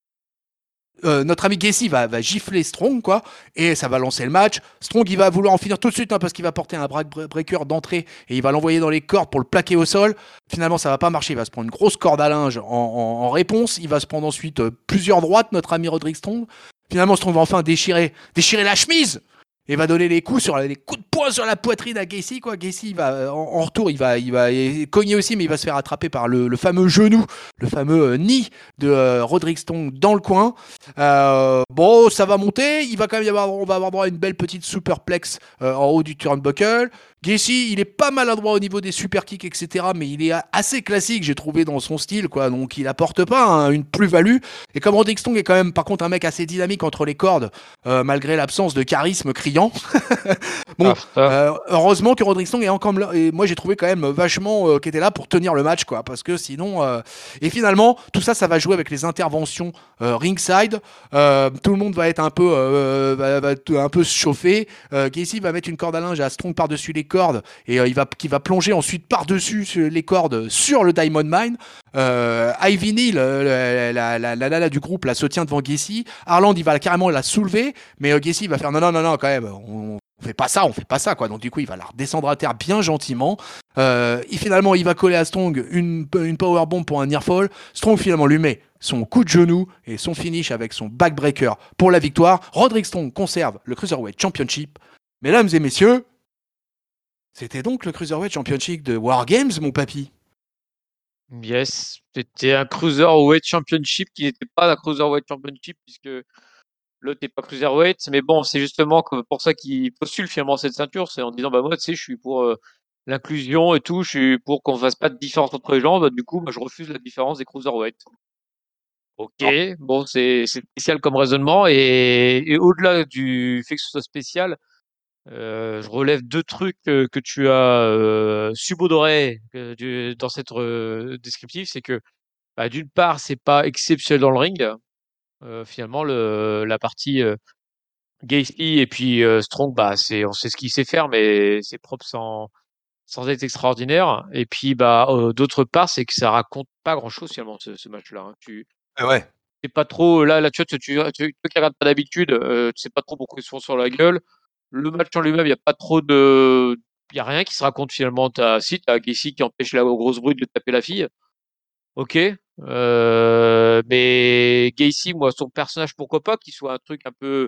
euh, notre ami Gacy va, va gifler Strong quoi et ça va lancer le match. Strong il va vouloir en finir tout de suite hein, parce qu'il va porter un breaker d'entrée et il va l'envoyer dans les cordes pour le plaquer au sol. Finalement ça va pas marcher. Il va se prendre une grosse corde à linge en réponse. Il va se prendre ensuite euh, plusieurs droites notre ami Roderick Strong. Finalement Strong va enfin déchirer déchirer la chemise et va donner les coups sur les coups de poing sur la poitrine à Gacy quoi. Gacy va en, retour, il va il va cogner aussi mais il va se faire attraper par le, fameux genou, le fameux euh, nid de euh, Roderick dans le coin. Euh, bon, ça va monter, il va quand même avoir on va avoir droit à une belle petite superplex en haut du turnbuckle. Gacy, il est pas maladroit au niveau des super kicks, etc. Mais il est assez classique, j'ai trouvé dans son style, quoi. Donc il apporte pas hein, une plus-value. Et comme Roderick Strong est quand même, par contre, un mec assez dynamique entre les cordes, malgré l'absence de charisme criant. bon, ah, euh, heureusement que Roderick Strong est encore là. Et moi, j'ai trouvé quand même vachement euh, qui était là pour tenir le match, quoi. Parce que sinon. Euh, et finalement, tout ça, ça va jouer avec les interventions ringside. tout le monde va être un peu, va, un peu chauffé. Casey va mettre une corde à linge à Strong par-dessus les cordes et il va, qui va plonger ensuite par-dessus les cordes sur le Diamond Mine. Ivy Neal, la, la, la, du groupe, la se tient devant Gacy. Arland, il va carrément la soulever, mais euh, va faire non, non, non, non, quand même, on, fait pas ça, on fait pas ça, quoi. Donc, du coup, il va la redescendre à terre bien gentiment. Euh, et finalement, il va coller à Strong une, une powerbomb pour un nearfall. Strong, finalement, lui met son coup de genou et son finish avec son backbreaker pour la victoire. Roderick Strong conserve le Cruiserweight Championship. Mesdames et messieurs, c'était donc le Cruiserweight Championship de War Games, mon papy. Yes, c'était un Cruiserweight Championship qui n'était pas la Cruiserweight Championship puisque l'autre n'est pas Cruiserweight. Mais bon, c'est justement pour ça qu'il postule finalement cette ceinture. C'est en disant, bah moi, tu sais, je suis pour euh, l'inclusion et tout, je suis pour qu'on fasse pas de différence entre les gens. Bah, du coup, bah, je refuse la différence des Cruiserweight. Ok, bon, c'est spécial comme raisonnement. Et, au-delà du fait que ce soit spécial, euh, je relève deux trucs que, tu as euh, subodoré euh, dans cette euh, descriptive, c'est que bah, d'une part, c'est pas exceptionnel dans le ring. finalement, le, la partie Gacy et puis Strong, bah, c'est on sait ce qu'il sait faire, mais c'est propre sans sans être extraordinaire. Et puis, bah, d'autre part, c'est que ça raconte pas grand-chose finalement ce, match-là. Hein. Tu ah ouais. C'est pas trop là, là tu tu, tu, tu, tu regardes pas d'habitude, tu sais pas trop pourquoi ils sont sur la gueule. Le match en lui-même, il n'y a pas trop de. Il n'y a rien qui se raconte finalement. As, si, tu as Gacy qui empêche la grosse brute de taper la fille. Ok. Euh, mais Gacy, moi, son personnage, pourquoi pas, qu'il soit un truc un peu.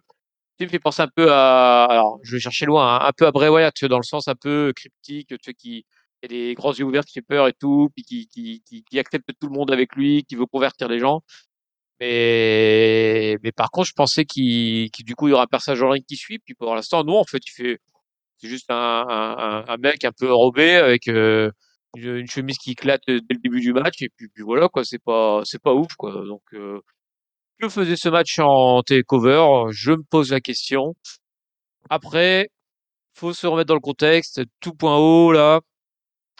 Il me fait penser un peu à. Alors, je vais chercher loin, hein, un peu à Bray Wyatt, tu vois, dans le sens un peu cryptique, tu vois, qui a des grands yeux ouverts, qui fait peur et tout, puis qui, qui, qui, qui accepte tout le monde avec lui, qui veut convertir les gens. Mais, mais par contre, je pensais qu'il, du coup, il y aura un personnage en ligne qui suit. Puis pour l'instant, non, en fait, il fait, c'est juste un, un, un mec un peu enrobé avec euh, une, chemise qui éclate dès le début du match. Et puis, puis voilà, quoi. C'est pas, c'est pas ouf, quoi. Donc, euh, que faisait ce match en takeover Je me pose la question. Après, faut se remettre dans le contexte. Tout point haut, là.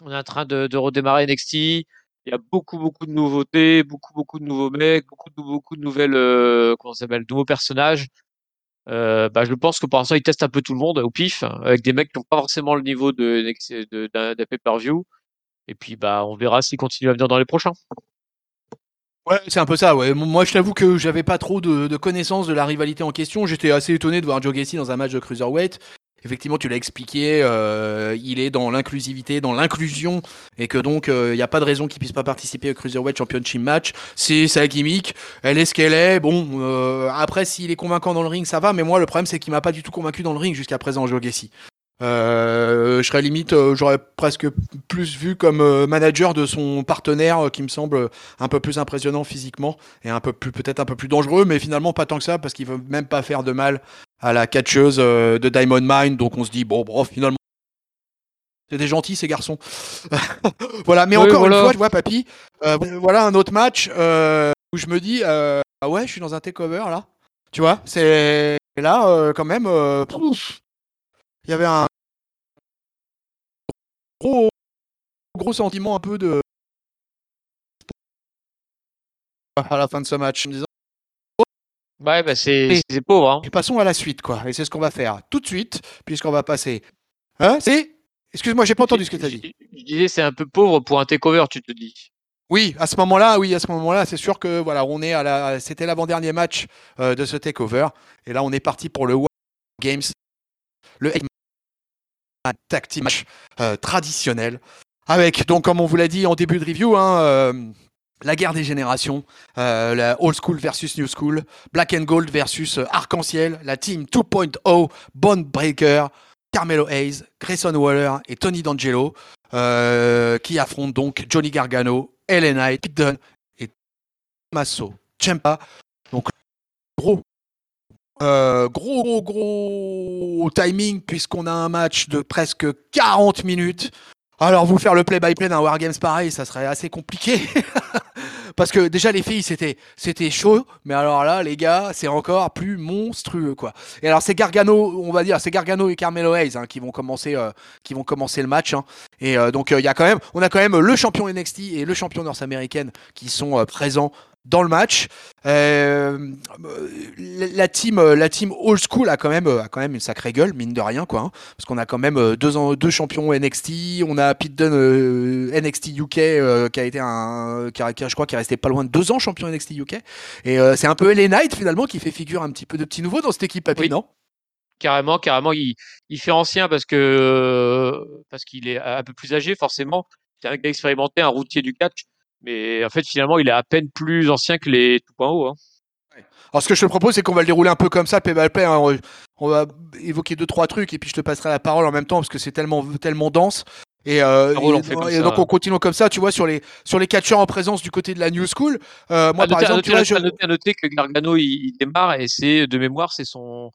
On est en train de, de redémarrer NXT il y a beaucoup, beaucoup de nouveautés, beaucoup, beaucoup de nouveaux mecs, beaucoup de, beaucoup de nouvelles, euh, comment ça s'appelle, nouveaux personnages. Euh, bah, je pense que pour l'instant, ils testent un peu tout le monde au pif, avec des mecs qui n'ont pas forcément le niveau de, d'un pay-per-view. Et puis, bah, on verra s'ils continuent à venir dans les prochains. Ouais, c'est un peu ça. Ouais. Moi, je t'avoue que j'avais pas trop de, de connaissances de la rivalité en question. J'étais assez étonné de voir Joe Gacy dans un match de cruiserweight effectivement, tu l'as expliqué, euh, il est dans l'inclusivité, dans l'inclusion, et que donc il euh, n'y a pas de raison qu'il puisse pas participer au Cruiserweight Championship match. C'est sa gimmick, elle est ce qu'elle est. Bon, euh, après, s'il est convaincant dans le ring, ça va, mais moi, le problème, c'est qu'il m'a pas du tout convaincu dans le ring jusqu'à présent, Joe Gacy. je serais limite, j'aurais presque plus vu comme manager de son partenaire qui me semble un peu plus impressionnant physiquement et un peu plus peut-être un peu plus dangereux, mais finalement pas tant que ça parce qu'il veut même pas faire de mal à la catcheuse euh, de Diamond Mine. Donc on se dit, bon, bon finalement, c'est des gentils ces garçons. voilà, mais encore une fois, tu vois, papy, euh, voilà un autre match euh, où je me dis, ah ouais, je suis dans un takeover là. Tu vois, c'est là quand même, il y avait un gros, gros sentiment un peu de à la fin de ce match, Ouais, bah c'est pauvre. Hein. Et passons à la suite, quoi. Et c'est ce qu'on va faire tout de suite, puisqu'on va passer. Hein, c'est Excuse-moi, j'ai pas entendu ce que tu as dit. Je, disais, c'est un peu pauvre pour un takeover, tu te dis. Oui, à ce moment-là, oui, à ce moment-là, c'est sûr que voilà, on est à la, c'était l'avant-dernier match euh, de ce takeover, et là, on est parti pour le Games, le tag match euh, traditionnel, avec donc, comme on vous l'a dit en début de review, hein, euh, la guerre des générations, euh, old school versus new school, black and gold versus euh, arc-en-ciel, la team 2.0, Bond Breaker, Carmelo Hayes, Grayson Waller et Tony D'Angelo, euh, qui affrontent donc Johnny Gargano, Ellen Knight, Pete Dunne et Masso Ciampa. Donc gros, gros, gros, gros timing puisqu'on a un match de presque 40 minutes. Alors vous faire le play-by-play d'un Wargames pareil, ça serait assez compliqué. Parce que déjà les filles c'était c'était chaud, mais alors là les gars c'est encore plus monstrueux quoi. Et alors c'est Gargano, on va dire c'est Gargano et Carmelo Hayes hein, qui vont commencer euh, qui vont commencer le match. Hein. Et euh, donc il y a quand même on a quand même le champion NXT et le champion nord-américaine qui sont euh, présents dans le match. Euh, la team, la team old school a quand même, a quand même une sacrée gueule, mine de rien, quoi. Hein, parce qu'on a quand même deux, ans, deux champions NXT. On a Pete Dunne euh, NXT UK euh, qui a été un, qui, a, qui a, je crois, qui est resté pas loin de deux ans champion NXT UK. Et euh, c'est un peu LA Knight finalement qui fait figure un petit peu de petit nouveau dans cette équipe, Oui. non? Carrément, carrément, il, il fait ancien parce que parce qu'il est un peu plus âgé, forcément. C'est un gars expérimenté, un routier du catch. Mais en fait, finalement, il est à peine plus ancien que les 2.0. Hein. Alors ce que je te propose, c'est qu'on va le dérouler un peu comme ça, play. hein. On va évoquer deux trois trucs et puis je te passerai la parole en même temps parce que c'est tellement tellement dense. Et, euh, et- on fait comme et ça. donc on continue comme ça, tu vois, sur les sur les catcheurs en présence du côté de la New School. Euh, moi, à, par noter, à exemple, tu vois, à je... noter- à noter que Gargano il, il démarre et c'est de mémoire, c'est son,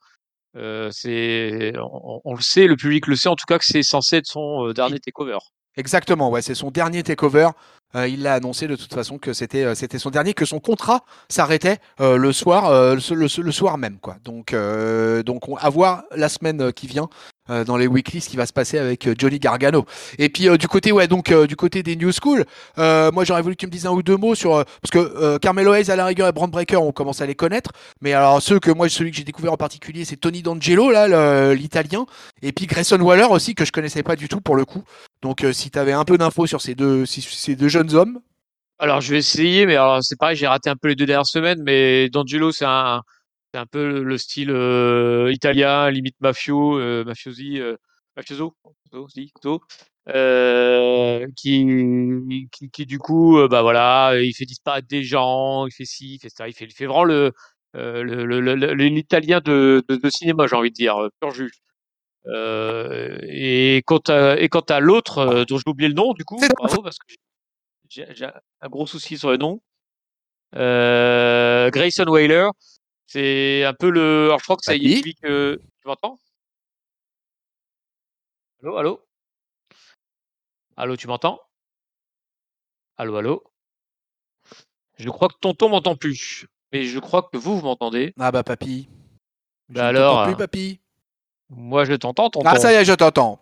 euh, c'est, on, on le sait, le public le sait en tout cas que c'est censé être son euh, dernier takeover. Exactement, ouais, c'est son dernier takeover. Euh, il l'a annoncé de toute façon que c'était euh, c'était son dernier, que son contrat s'arrêtait euh, le soir euh, le, le- le soir même, quoi. Donc euh, donc on, à voir la semaine euh, qui vient. dans les weeklies, ce qui va se passer avec Johnny Gargano. Et puis du côté, ouais, donc du côté des New School, moi j'aurais voulu que tu me dises un ou deux mots sur parce que Carmelo Hayes à la rigueur et Brand Breaker, on commence à les connaître. Mais alors ceux que moi, celui que j'ai découvert en particulier, c'est Tony D'Angelo là, l'italien, et puis Grayson Waller aussi que je connaissais pas du tout pour le coup. Donc euh, si tu avais un peu d'infos sur ces deux, ces deux jeunes hommes, Alors je vais essayer, mais c'est pareil, j'ai raté un peu les deux dernières semaines, mais D'Angelo c'est un, c'est un peu le style euh, italien, limite mafio, euh, mafiosi, mafioso, qui, qui, qui du coup, bah voilà, il fait disparaître des gens, il fait ci, il fait ça, il fait, il fait vraiment le, euh, le, le- le- l'italien de, de, de cinéma, j'ai envie de dire, pur jus. Euh, et quant à, et quant à l'autre, euh, dont j'ai oublié le nom, du coup, bravo, parce que j'ai un gros souci sur le nom. Euh, Grayson Whaler, c'est un peu le. Alors je crois que c'est Papy celui que. Tu m'entends? Allô, allô? Allô, tu m'entends? Allô, allô? Je crois que tonton m'entend plus, mais je crois que vous, vous m'entendez. ah bah papy. Je Bah ne alors, plus euh, papy. Moi, je t'entends, tonton. Ah ça y est, je t'entends.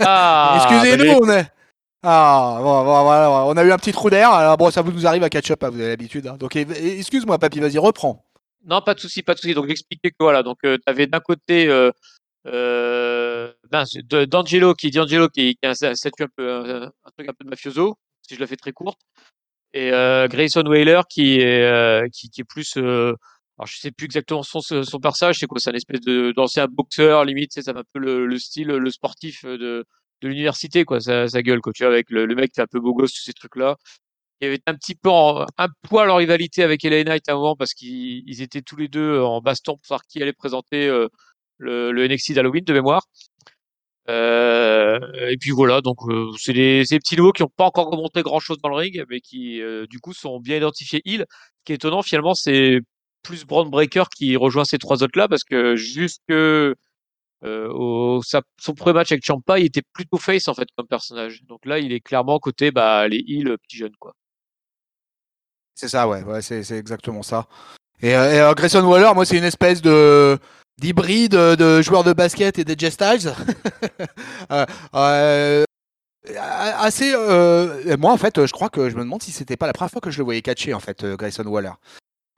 Ah, Excusez-nous, bah, on est. Ah, bon, bon, voilà, on a eu un petit trou d'air. Alors bon, ça vous nous arrive à catch up, hein, vous avez l'habitude. hein. Donc excuse-moi, papy, vas-y, reprends. Non, pas de souci, pas de souci. Donc j'expliquais que voilà, donc tu avais d'un côté euh, euh, D'Angelo qui D'Angelo qui, qui a un statut un peu un, un truc un peu de mafioso, si je la fais très courte, et euh, Grayson Whaler qui est euh, qui, qui est plus euh, alors je sais plus exactement son son personnage, c'est quoi, c'est un espèce de d'ancien boxeur limite, c'est un peu le, le style le sportif de de l'université quoi, sa, sa gueule quoi, tu vois avec le, le mec qui est un peu beau gosse tous ces trucs là. Il y avait un petit peu en- un poil en rivalité avec LA Knight à un moment parce qu'ils ils étaient tous les deux en baston pour savoir qui allait présenter euh, le, le NXT d'Halloween de mémoire. Euh, et puis voilà, donc euh, c'est des, ces petits nouveaux qui n'ont pas encore remonté grand chose dans le ring, mais qui euh, du coup sont bien identifiés heal. Ce qui est étonnant finalement, c'est plus Braun Breaker qui rejoint ces trois autres là parce que jusque euh, son premier match avec Ciampa, il était plutôt face en fait comme personnage. Donc là, il est clairement côté bah, les heal petits jeunes quoi. C'est ça, ouais, ouais c'est exactement ça. Et, euh, euh, Grayson Waller, moi, c'est une espèce de d'hybride euh, de joueur de basket et de Jay Styles. Euh, euh, assez. euh, moi, en fait, je crois que je me demande si c'était pas la première fois que je le voyais catcher, en fait, euh, Grayson Waller.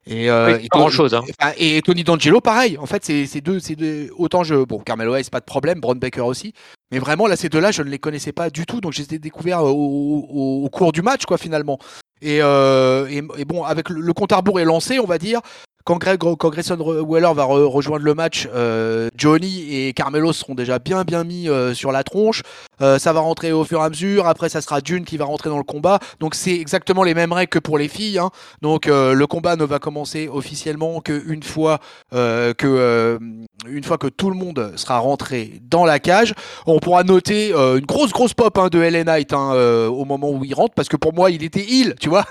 Et, euh, Oui, et pas Tony- grand chose. Hein. Et Tony D'Angelo, pareil. En fait, c'est deux, c'est deux. Autant je. Bon, Carmelo Hayes, pas de problème. Braun Baker aussi. Mais vraiment, là, ces deux-là, je ne les connaissais pas du tout. Donc, je les ai découverts au, au- au cours du match, quoi, finalement. Et, euh, et, et bon, avec le, le compte à rebours est lancé, on va dire. Quand, Greg, quand Grayson Waller va re- rejoindre le match, euh, Johnny et Carmelo seront déjà bien bien mis euh, sur la tronche. Euh, ça va rentrer au fur et à mesure. Après, ça sera Dune qui va rentrer dans le combat. Donc, c'est exactement les mêmes règles que pour les filles. Hein. Donc, euh, le combat ne va commencer officiellement qu'une fois euh, que une fois que tout le monde sera rentré dans la cage. On pourra noter une grosse grosse pop hein, de Ellen Knight hein, au moment où il rentre, parce que pour moi, il était heal, tu vois.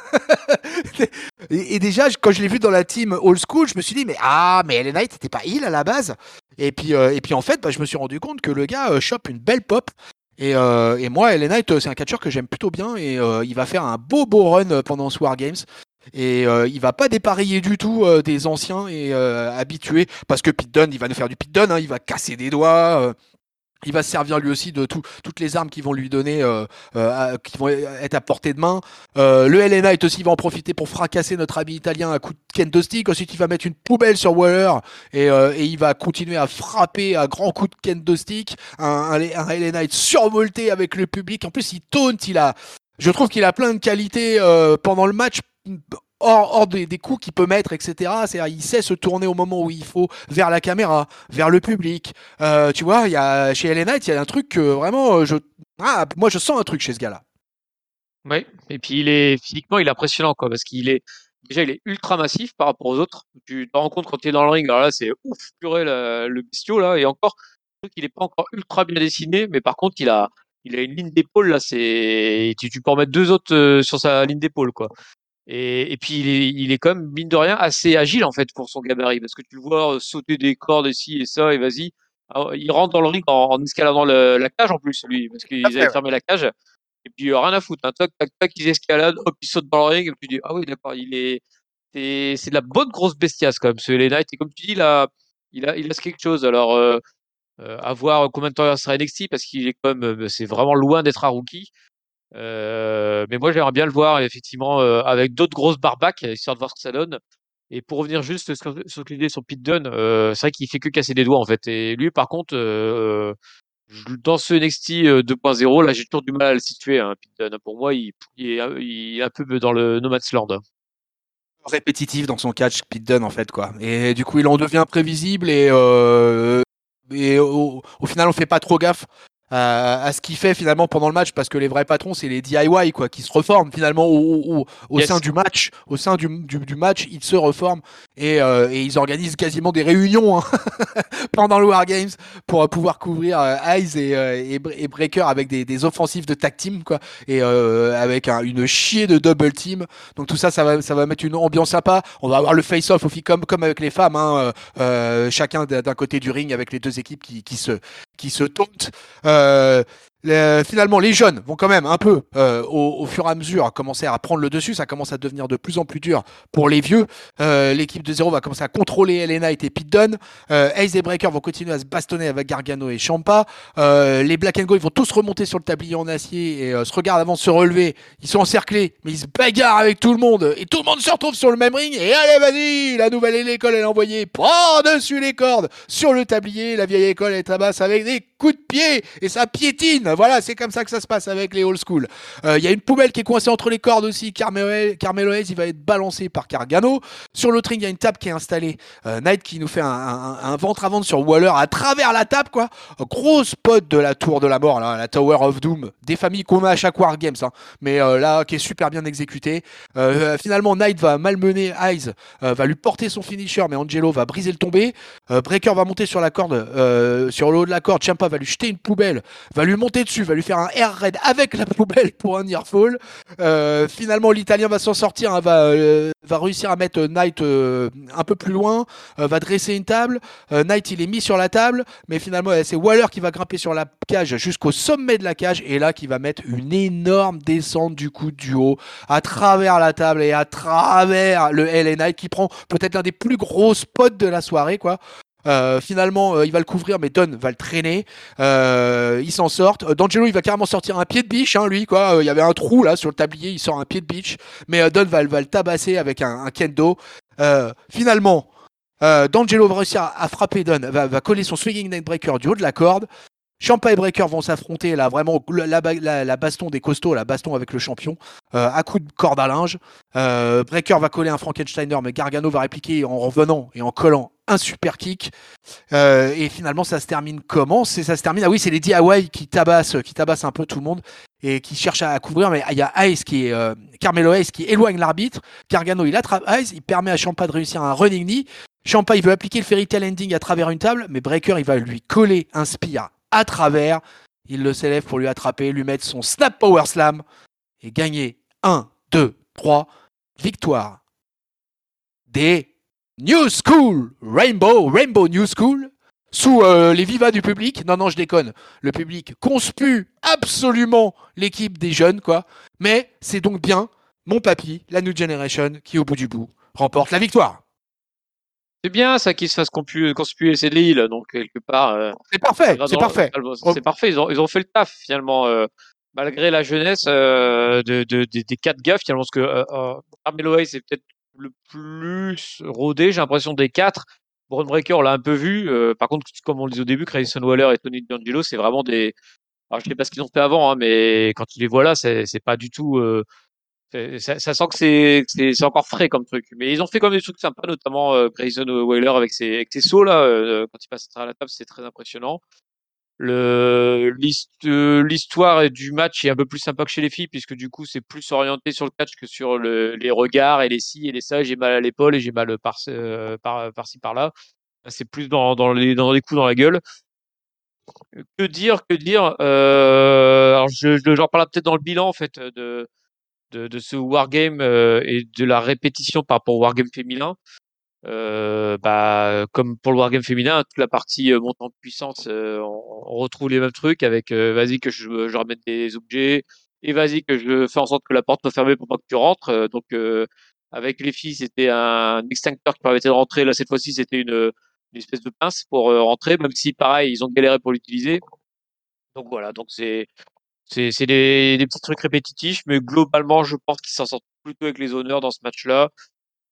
et, déjà, quand je l'ai vu dans la team old school, je me suis dit, mais ah, mais Ellen Knight n'était pas heal à la base. Et puis, et puis en fait, bah, je me suis rendu compte que le gars chope une belle pop. Euh, et, moi, Ellen Knight, c'est un catcheur que j'aime plutôt bien et euh, il va faire un beau beau run pendant ce War Games. Et euh, il va pas dépareiller du tout des anciens et habitués parce que Pete Dunne, il va nous faire du Pete Dunne, hein, il va casser des doigts, il va se servir lui aussi de toutes les armes qui vont lui donner, euh, euh, qui vont être à portée de main. Euh, le LNA est aussi va en profiter pour fracasser notre ami italien à coup de kendo stick. Ensuite, il va mettre une poubelle sur Waller et, il va continuer à frapper à grands coups de kendo stick. Un, un, un survolté avec le public. En plus, il taunt. Il a, je trouve qu'il a plein de qualités pendant le match hors, des, coups qu'il peut mettre, etc. C'est il sait se tourner au moment où il faut vers la caméra, vers le public. Euh, tu vois, il y a chez Ellen Knight, il y a un truc que vraiment, je, ah, moi je sens un truc chez ce gars-là. Oui, et puis il est physiquement, il est impressionnant quoi, parce qu'il est déjà il est ultra massif par rapport aux autres. Tu te rends compte quand tu es dans le ring, alors là c'est ouf, purée le bestiau là, et encore, je qu'il est pas encore ultra bien dessiné, mais par contre il a il a une ligne d'épaule là, c'est tu, tu, peux en mettre deux autres euh, sur sa ligne d'épaule quoi. Et, et, puis il est, il est quand même mine de rien assez agile en fait pour son gabarit parce que tu le vois euh, sauter des cordes ici et ça et vas-y. Ah il rentre dans le ring en, escaladant la cage en plus lui parce qu'ils avaient fermé la cage et puis euh, rien à foutre. Hein. Tac tac tac ils escaladent, hop ils sautent dans le ring et puis tu dis ah oui d'accord il est c'est de la bonne grosse bestiace quand même ce LA Knight et comme tu dis là il a il a quelque chose alors euh, euh, à voir combien de temps il sera NXT parce qu'il est quand même c'est vraiment loin d'être un rookie. Euh, mais moi, j'aimerais bien le voir effectivement euh, avec d'autres grosses barbaques, histoire de voir ce que ça donne. Et pour revenir juste sur, sur l'idée sur Pete Dunne, euh, c'est vrai qu'il fait que casser des doigts en fait. Et lui, par contre, dans ce NXT 2.0, là, j'ai toujours du mal à le situer. Hein, Pete Dunne. Pour moi, il, est, un peu dans le No Man's Land répétitif dans son catch Pete Dunne en fait quoi et du coup il en devient prévisible et, et au, au, final on fait pas trop gaffe à, ce qu'il fait finalement pendant le match parce que les vrais patrons c'est les DIY quoi qui se reforment finalement au, au, sein du match au sein du, du, match ils se reforment et, euh, et, ils organisent quasiment des réunions hein, pendant le War Games pour pouvoir couvrir euh, Eyes et, euh, et, Breaker avec des, des offensives de tag team quoi et euh, avec une chier de double team. Donc tout ça ça va ça va mettre une ambiance sympa. On va avoir le face off aussi comme comme avec les femmes hein, chacun d'un côté du ring avec les deux équipes qui, qui se qui se tauntent euh, finalement, les jeunes vont quand même un peu, euh, au, fur et à mesure, commencer à prendre le dessus. Ça commence à devenir de plus en plus dur pour les vieux. Euh, l'équipe de zéro va commencer à contrôler Elena et Pete Dunne. Ace et Breaker vont continuer à se bastonner avec Gargano et Champa. les Black and Gold vont tous remonter sur le tablier en acier et se regardent avant de se relever. Ils sont encerclés, mais ils se bagarrent avec tout le monde. Et tout le monde se retrouve sur le même ring. Et allez, vas-y La nouvelle école, elle est envoyée par-dessus les cordes sur le tablier. La vieille école est tabasse avec des coups de pied. Et ça piétine voilà, c'est comme ça que ça se passe avec les old school. Euh, il y a une poubelle qui est coincée entre les cordes aussi. Carmelo, Hayes, il va être balancé par Cargano. Sur l'autre ring, il y a une table qui est installée. Euh, Knight qui nous fait un, ventre à ventre sur Waller à travers la table, quoi. Grosse pote de la tour de la mort, la Tower of Doom. Des familles qu'on a à chaque War Games, hein. mais euh, là, qui est super bien exécuté. finalement, Knight va malmener Eyes, va lui porter son finisher, mais Angelo va briser le tombé. Breaker va monter sur la corde, sur le haut de la corde. Champa va lui jeter une poubelle, va lui monter dessus, va lui faire un air raid avec la poubelle pour un earfall. Euh, finalement, l'Italien va s'en sortir, hein, va, euh, va réussir à mettre Knight euh, un peu plus loin, va dresser une table. Knight, il est mis sur la table, mais finalement, c'est Waller qui va grimper sur la cage jusqu'au sommet de la cage et là qui va mettre une énorme descente du coup du haut à travers la table et à travers le LA Knight qui prend peut-être l'un des plus gros spots de la soirée, quoi. Euh, finalement, euh, il va le couvrir, mais Don va le traîner. Euh, il s'en sort. D'Angelo, il va carrément sortir un pied de biche, hein, lui, quoi. Il y avait un trou là sur le tablier, il sort un pied de biche. Mais Don va, va, le tabasser avec un, kendo. finalement, D'Angelo va réussir à, frapper Don, va, va, coller son swinging neckbreaker du haut de la corde. Champa et Breaker vont s'affronter là vraiment la, baston des costauds, la baston avec le champion euh, à coup de corde à linge. Euh, Breaker va coller un Frankensteiner, mais Gargano va répliquer en revenant et en collant un super kick. Euh, et finalement, ça se termine comment? C'est ça se termine. Ah oui, c'est les DIY qui tabassent, qui tabassent un peu tout le monde et qui cherchent à, couvrir. Mais il y a Ice qui est Carmelo Ice qui éloigne l'arbitre. Gargano il attrape Ice, il permet à Champa de réussir un running knee. Champa il veut appliquer le fairy tale ending à travers une table, mais Breaker il va lui coller un spear à travers. Il le s'élève pour lui attraper, lui mettre son snap power slam et gagner 1, 2, 3. Victoire des New School Rainbow, Rainbow New School, sous euh, les vivas du public. Non, non, je déconne. Le public conspue absolument l'équipe des jeunes, quoi. Mais c'est donc bien mon papy, la New Generation, qui au bout du bout remporte la victoire. C'est bien ça qu'ils se fassent conspuer, c'est l'île, donc quelque part. Euh, c'est parfait, c'est parfait. C'est parfait, ils ont, ils ont fait le taf finalement, euh, malgré la jeunesse euh, de, de, des quatre gars finalement, parce que Carmelo Hayes c'est peut-être le plus rodé, j'ai l'impression des quatre. Braun Breaker, on l'a un peu vu. par contre, comme on le disait au début, Grayson Waller et Tony D'Angelo, c'est vraiment des. Alors, je sais pas ce qu'ils ont fait avant, hein, mais quand tu les vois là, c'est pas du tout ça, ça, sent que c'est, c'est, encore frais comme truc. Mais ils ont fait comme des trucs sympas, notamment euh, Grayson Whaler avec ses, avec ses sauts là, euh, quand il passe à la table, c'est très impressionnant. Le, l'histoire du match est un peu plus sympa que chez les filles, puisque du coup c'est plus orienté sur le catch que sur le, les regards et les si et les ça. J'ai mal à l'épaule et j'ai mal par, euh, par, par-ci par-là. C'est plus dans, dans, les, dans les coups dans la gueule. Que dire, que dire euh, Alors je, je, j'en parle peut-être dans le bilan en fait de de, de ce wargame euh, et de la répétition par rapport au wargame féminin. Euh, bah, comme pour le wargame féminin, toute la partie euh, montant de puissance, euh, on, retrouve les mêmes trucs avec vas-y que je, je remette des objets et vas-y que je fais en sorte que la porte soit fermée pour pas que tu rentres. donc avec les filles, c'était un extincteur qui permettait de rentrer. Là, cette fois-ci, c'était une, une, espèce de pince pour rentrer, même si pareil, ils ont galéré pour l'utiliser. Donc voilà, donc c'est c'est c'est des, des, petits trucs répétitifs, mais globalement, je pense qu'ils s'en sortent plutôt avec les honneurs dans ce match-là.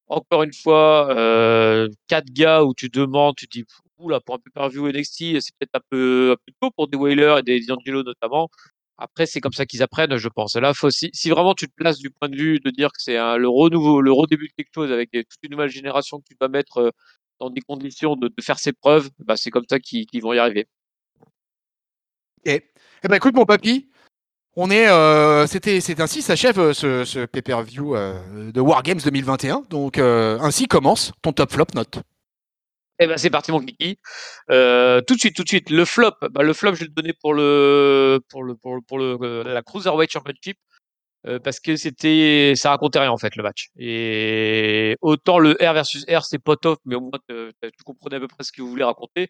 Encore une fois, euh, quatre gars où tu demandes, tu dis, oula, pour un peu per-view NXT, c'est peut-être un peu, un peu tôt pour des Whalers et des D'Angelo notamment. Après, c'est comme ça qu'ils apprennent, je pense. Là, faut si, vraiment tu te places du point de vue de dire que c'est le renouveau, le redébut de quelque chose avec toute une nouvelle génération que tu dois mettre euh, dans des conditions de, de faire ses preuves, bah, c'est comme ça qu'ils vont y arriver. Et, eh ben, écoute, mon papy, on est, euh, c'était, c'est ainsi s'achève euh, ce, ce pay-per-view euh, de Wargames 2021. Donc ainsi commence ton top flop note. Eh ben c'est parti mon kiki. tout de suite, tout de suite, le flop. Bah, le flop, je vais le donner pour le pour le pour, pour le la cruiserweight championship parce que c'était ça racontait rien en fait le match. Et autant le R versus R c'est pas top, mais au moins tu comprenais à peu près ce que vous voulez raconter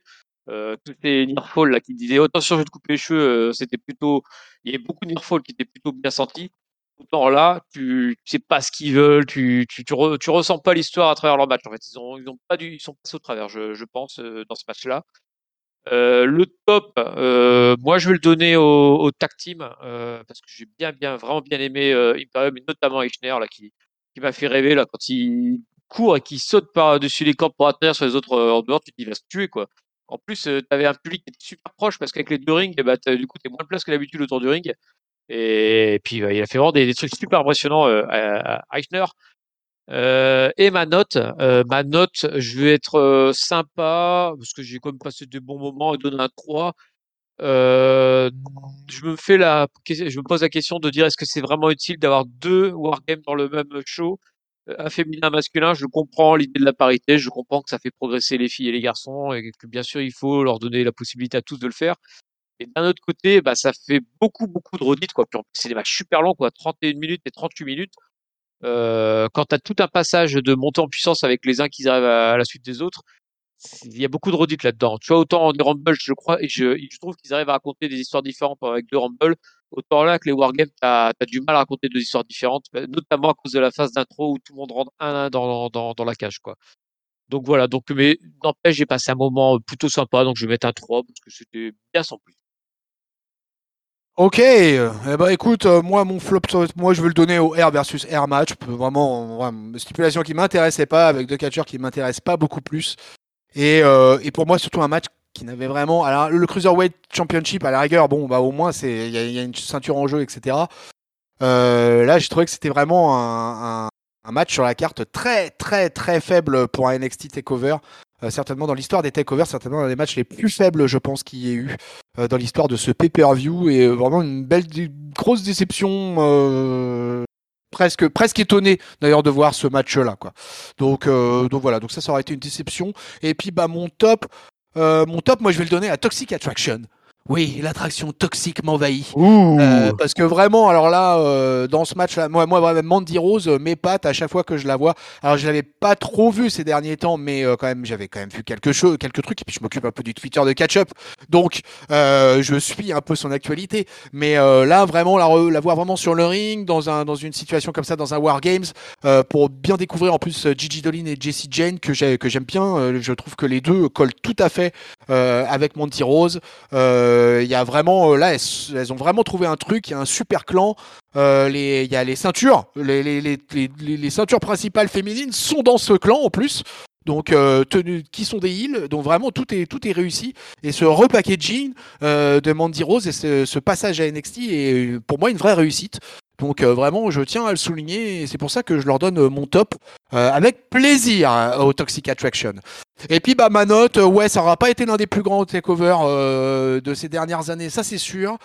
euh, tous les nearfall là qui disaient oh, attention je vais te couper les cheveux, euh, c'était plutôt il y avait beaucoup de nearfall qui étaient plutôt bien sentis. Autant là, tu, tu sais pas ce qu'ils veulent, tu tu, tu, tu ressens pas l'histoire à travers leur match. En fait, ils ont ils ont pas dû ils sont passés au travers, je, je pense euh, dans ce match-là. Euh, le top, euh, moi je vais le donner au, au tag team euh, parce que j'ai bien bien vraiment bien aimé Imperium et notamment Eichner là qui qui m'a fait rêver là quand il court et qui saute par dessus les cordes pour atterrir sur les autres en dehors, tu te dis il va se tuer quoi. En plus, tu avais un public qui était super proche parce qu'avec les deux rings, bah, du coup, tu moins de place que d'habitude autour du ring. Et, puis, il a fait vraiment des, trucs super impressionnants à, Eichner. Euh, et ma note, ma note, je vais être sympa parce que j'ai quand même passé de bons moments et donner un 3. Euh, je me fais la, je me pose la question de dire est-ce que c'est vraiment utile d'avoir deux wargames dans le même show? Un féminin, masculin, je comprends l'idée de la parité, je comprends que ça fait progresser les filles et les garçons et que bien sûr il faut leur donner la possibilité à tous de le faire. Et d'un autre côté, bah, ça fait beaucoup, beaucoup de redites, quoi. Puis c'est des matchs super longs, quoi, 31 minutes et 38 minutes. Euh, quand tu tout un passage de montée en puissance avec les uns qui arrivent à, la suite des autres, il y a beaucoup de redites là-dedans. Tu vois, autant des Rumble, je crois, et je, je trouve qu'ils arrivent à raconter des histoires différentes avec deux Rumble, Autant là que les wargames, tu as, du mal à raconter deux histoires différentes, bah, notamment à cause de la phase d'intro où tout le monde rentre un à un dans, dans, dans, la cage. quoi. Donc voilà, donc mais n'empêche, j'ai passé un moment plutôt sympa, donc je vais mettre un 3 parce que c'était bien sans plus. Ok, eh ben écoute, euh, moi mon flop, moi je veux le donner au R versus R match, vraiment, vraiment stipulation qui m'intéressait pas avec deux catcheurs qui m'intéressent pas beaucoup plus, et, euh, et pour moi surtout un match qui n'avait vraiment. Alors, le Cruiserweight Championship, à la rigueur, bon, bah, au moins, il y, a une ceinture en jeu, etc. Euh, là, j'ai trouvé que c'était vraiment un, un, un, match sur la carte très, très, très faible pour un NXT Takeover. Euh, certainement dans l'histoire des takeovers, certainement dans les matchs les plus faibles, je pense, qu'il y ait eu euh, dans l'histoire de ce pay-per-view. Et vraiment une belle, grosse déception presque, presque étonné d'ailleurs de voir ce match-là. Quoi. Donc, euh, donc voilà, donc ça, ça aurait été une déception. Et puis bah mon top, euh, mon top, moi je vais le donner à Toxic Attraction. Oui, l'attraction toxique m'envahit. Euh, parce que vraiment, alors là, euh, dans ce match-là, moi, moi, vraiment, Mandy Rose euh, m'épate à chaque fois que je la vois. Alors, je l'avais pas trop vu ces derniers temps, mais euh, quand même, j'avais quand même vu quelque chose, quelques trucs. Et puis, je m'occupe un peu du Twitter de catch-up, donc euh, je suis un peu son actualité. Mais là, vraiment, la, la, voir vraiment sur le ring, dans un, dans une situation comme ça, dans un War Games, pour bien découvrir en plus Gigi Dolin et Jesse Jane que j'ai, que j'aime bien. je trouve que les deux collent tout à fait avec Monty Rose. Euh, il euh, y a vraiment euh, là, elles, ont vraiment trouvé un truc. Il y a un super clan. Euh, il y a les ceintures, les, les, les, les, ceintures principales féminines sont dans ce clan en plus. Donc, qui sont des heals, donc vraiment tout est tout est réussi. Et ce repackaging de Mandy Rose et ce, passage à NXT est pour moi une vraie réussite. Donc vraiment, je tiens à le souligner et c'est pour ça que je leur donne mon top avec plaisir au Toxic Attraction. Et puis bah ma note, ouais, ça n'aura pas été l'un des plus grands takeovers de ces dernières années, ça c'est sûr.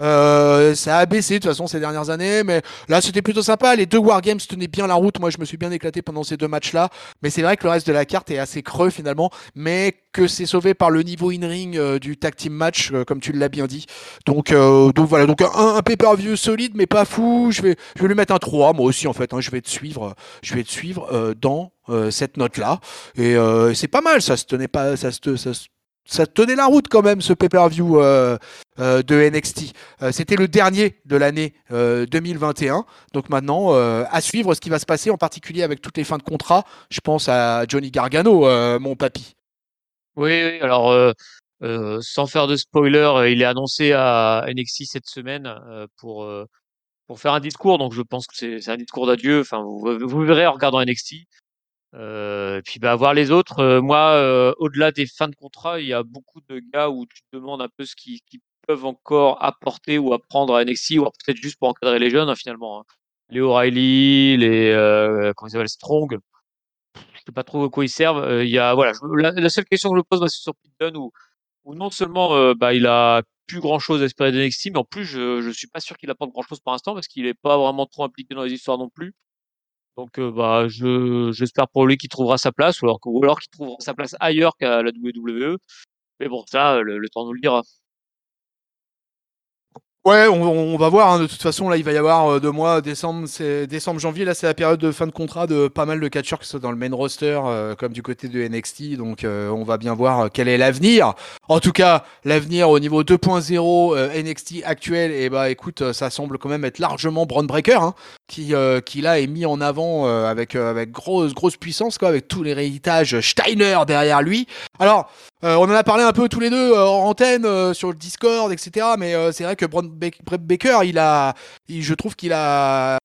Euh, ça a baissé de toute façon ces dernières années, mais là c'était plutôt sympa. Les deux Wargames tenaient bien la route. Moi je me suis bien éclaté pendant ces deux matchs-là. Mais c'est vrai que le reste de la carte est assez creux finalement, mais que c'est sauvé par le niveau in-ring euh, du tag team match, euh, comme tu l'as bien dit. Donc, euh, donc voilà, donc un, un pay-per-view solide mais pas fou. Je vais, je vais lui mettre un 3, moi aussi en fait. Hein. je vais te suivre, je vais te suivre dans cette note-là. Et c'est pas mal, ça se tenait pas, ça se, ça se ça tenait la route quand même ce pay-per-view euh, euh, de NXT. Euh, C'était le dernier de l'année 2021. Euh, Donc maintenant, à suivre ce qui va se passer, en particulier avec toutes les fins de contrat. Je pense à Johnny Gargano, mon papy. Oui, oui alors sans faire de spoiler, il est annoncé à NXT cette semaine pour pour faire un discours. Donc je pense que c'est un discours d'adieu. Enfin, vous, vous, verrez en regardant NXT. Euh, et puis bah voir les autres. Euh, moi, euh, au-delà des fins de contrat, il y a beaucoup de gars où tu te demandes un peu ce qu'ils peuvent encore apporter ou apprendre à NXT ou peut-être juste pour encadrer les jeunes hein, finalement. Hein. Les O'Reilly, les euh, comment ils s'appellent Strong. Je sais pas trop à quoi ils servent. Il y a voilà, la, seule question que je me pose, c'est sur Dunne où, où non seulement bah il a plus grand chose à espérer de NXT, mais en plus je je suis pas sûr qu'il apporte grand chose pour l'instant parce qu'il est pas vraiment trop impliqué dans les histoires non plus. Donc euh, bah je j'espère pour lui qu'il trouvera sa place ou alors, qu'il trouvera sa place ailleurs qu'à la WWE. Mais bon, ça, le temps nous le dira. Ouais, on, on, va voir. Hein. De toute façon, là, il va y avoir euh, deux mois, décembre, c'est décembre, janvier. Là, c'est la période de fin de contrat de pas mal de catcheurs qui sont dans le main roster, euh, comme du côté de NXT. Donc, euh, on va bien voir euh, quel est l'avenir. En tout cas, l'avenir au niveau 2.0 euh, NXT actuel, et eh bah, écoute, ça semble quand même être largement Braun Breaker, hein, qui, qui là est mis en avant avec avec grosse grosse puissance, quoi, avec tous les Steiner derrière lui. Alors, euh, on en a parlé un peu tous les deux euh, en antenne euh, sur le Discord, etc. Mais c'est vrai que Brent Baker, il a, je trouve qu'il a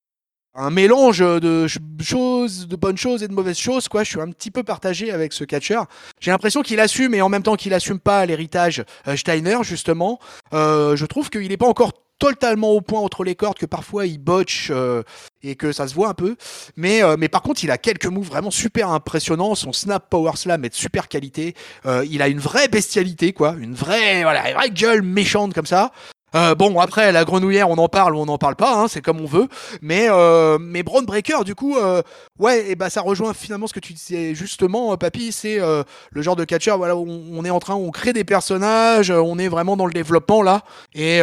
un mélange de choses, de bonnes choses et de mauvaises choses. Quoi, je suis un petit peu partagé avec ce catcher. J'ai l'impression qu'il assume et en même temps qu'il assume pas l'héritage Steiner justement. je trouve qu'il n'est pas encore totalement au point entre les cordes, que parfois il botche euh, et que ça se voit un peu. Mais, euh, mais par contre, il a quelques moves vraiment super impressionnants. Son snap power slam est de super qualité. Euh, il a une vraie bestialité, quoi. Une vraie, voilà, une vraie gueule méchante comme ça. Euh, bon, après, la grenouillère, on en parle ou on n'en parle pas, hein, c'est comme on veut. Mais, euh, mais Braun Breaker, du coup, euh, ouais, et bah, ça rejoint finalement ce que tu disais justement, euh, Papy, c'est euh, le genre de catcher, voilà, où on est en train, on crée des personnages, on est vraiment dans le développement là. Et,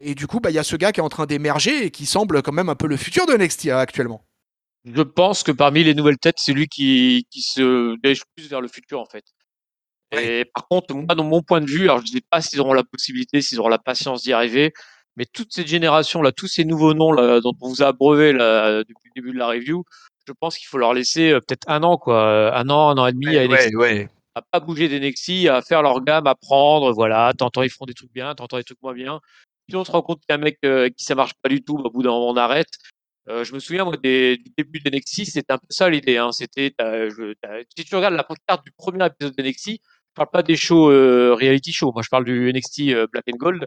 et du coup, bah, il y a ce gars qui est en train d'émerger et qui semble quand même un peu le futur de NXT actuellement. Je pense que parmi les nouvelles têtes, c'est lui qui, qui se dirige plus vers le futur en fait. Et par contre, moi, dans mon point de vue, alors je ne sais pas s'ils auront la possibilité, s'ils auront la patience d'y arriver, mais toute cette génération là, tous ces nouveaux noms là, dont on vous a abreuvé là, depuis le début de la review, je pense qu'il faut leur laisser euh, peut-être un an, quoi, un an, un an et demi ouais, à NXT, ouais, à pas bouger d'NXT, à faire leur gamme, à prendre, voilà, tantôt ils font des trucs bien, tantôt des trucs moins bien. Puis on se rend compte qu'il y a un mec euh, qui ça marche pas du tout, au bout d'un moment on arrête. Euh, je me souviens moi des, du début d'NXT, c'était un peu ça l'idée. Hein. C'était, si tu regardes la carte du premier épisode d'NXT, parle pas des shows reality show. Moi, je parle du NXT Black and Gold.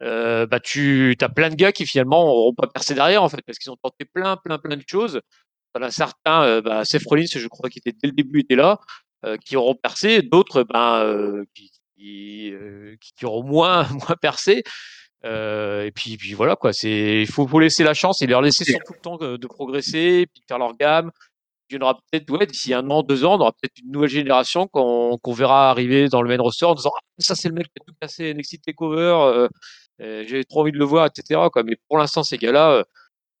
bah tu as plein de gars qui finalement n'auront pas percé derrière en fait parce qu'ils ont tenté plein plein plein de choses. A certains, bah, Seth Rollins, je crois qu'il était dès le début était là, qui auront percé, d'autres ben qui, qui, qui, auront moins moins percé. Euh, et puis, puis voilà quoi. C'est, il faut, faut laisser la chance et leur laisser tout le temps de, progresser, puis de faire leur gamme. Il y en aura peut-être, ouais, d'ici un an, deux ans, on aura peut-être une nouvelle génération qu'on, verra arriver dans le main roster en disant ah, ça c'est le mec qui a tout cassé NXT Takeover, euh, euh, j'ai trop envie de le voir, etc. Mais pour l'instant, ces gars-là, euh,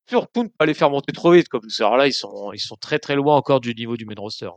surtout ne pas les faire monter trop vite. Comme alors là, ils sont, ils sont très très loin encore du niveau du main roster.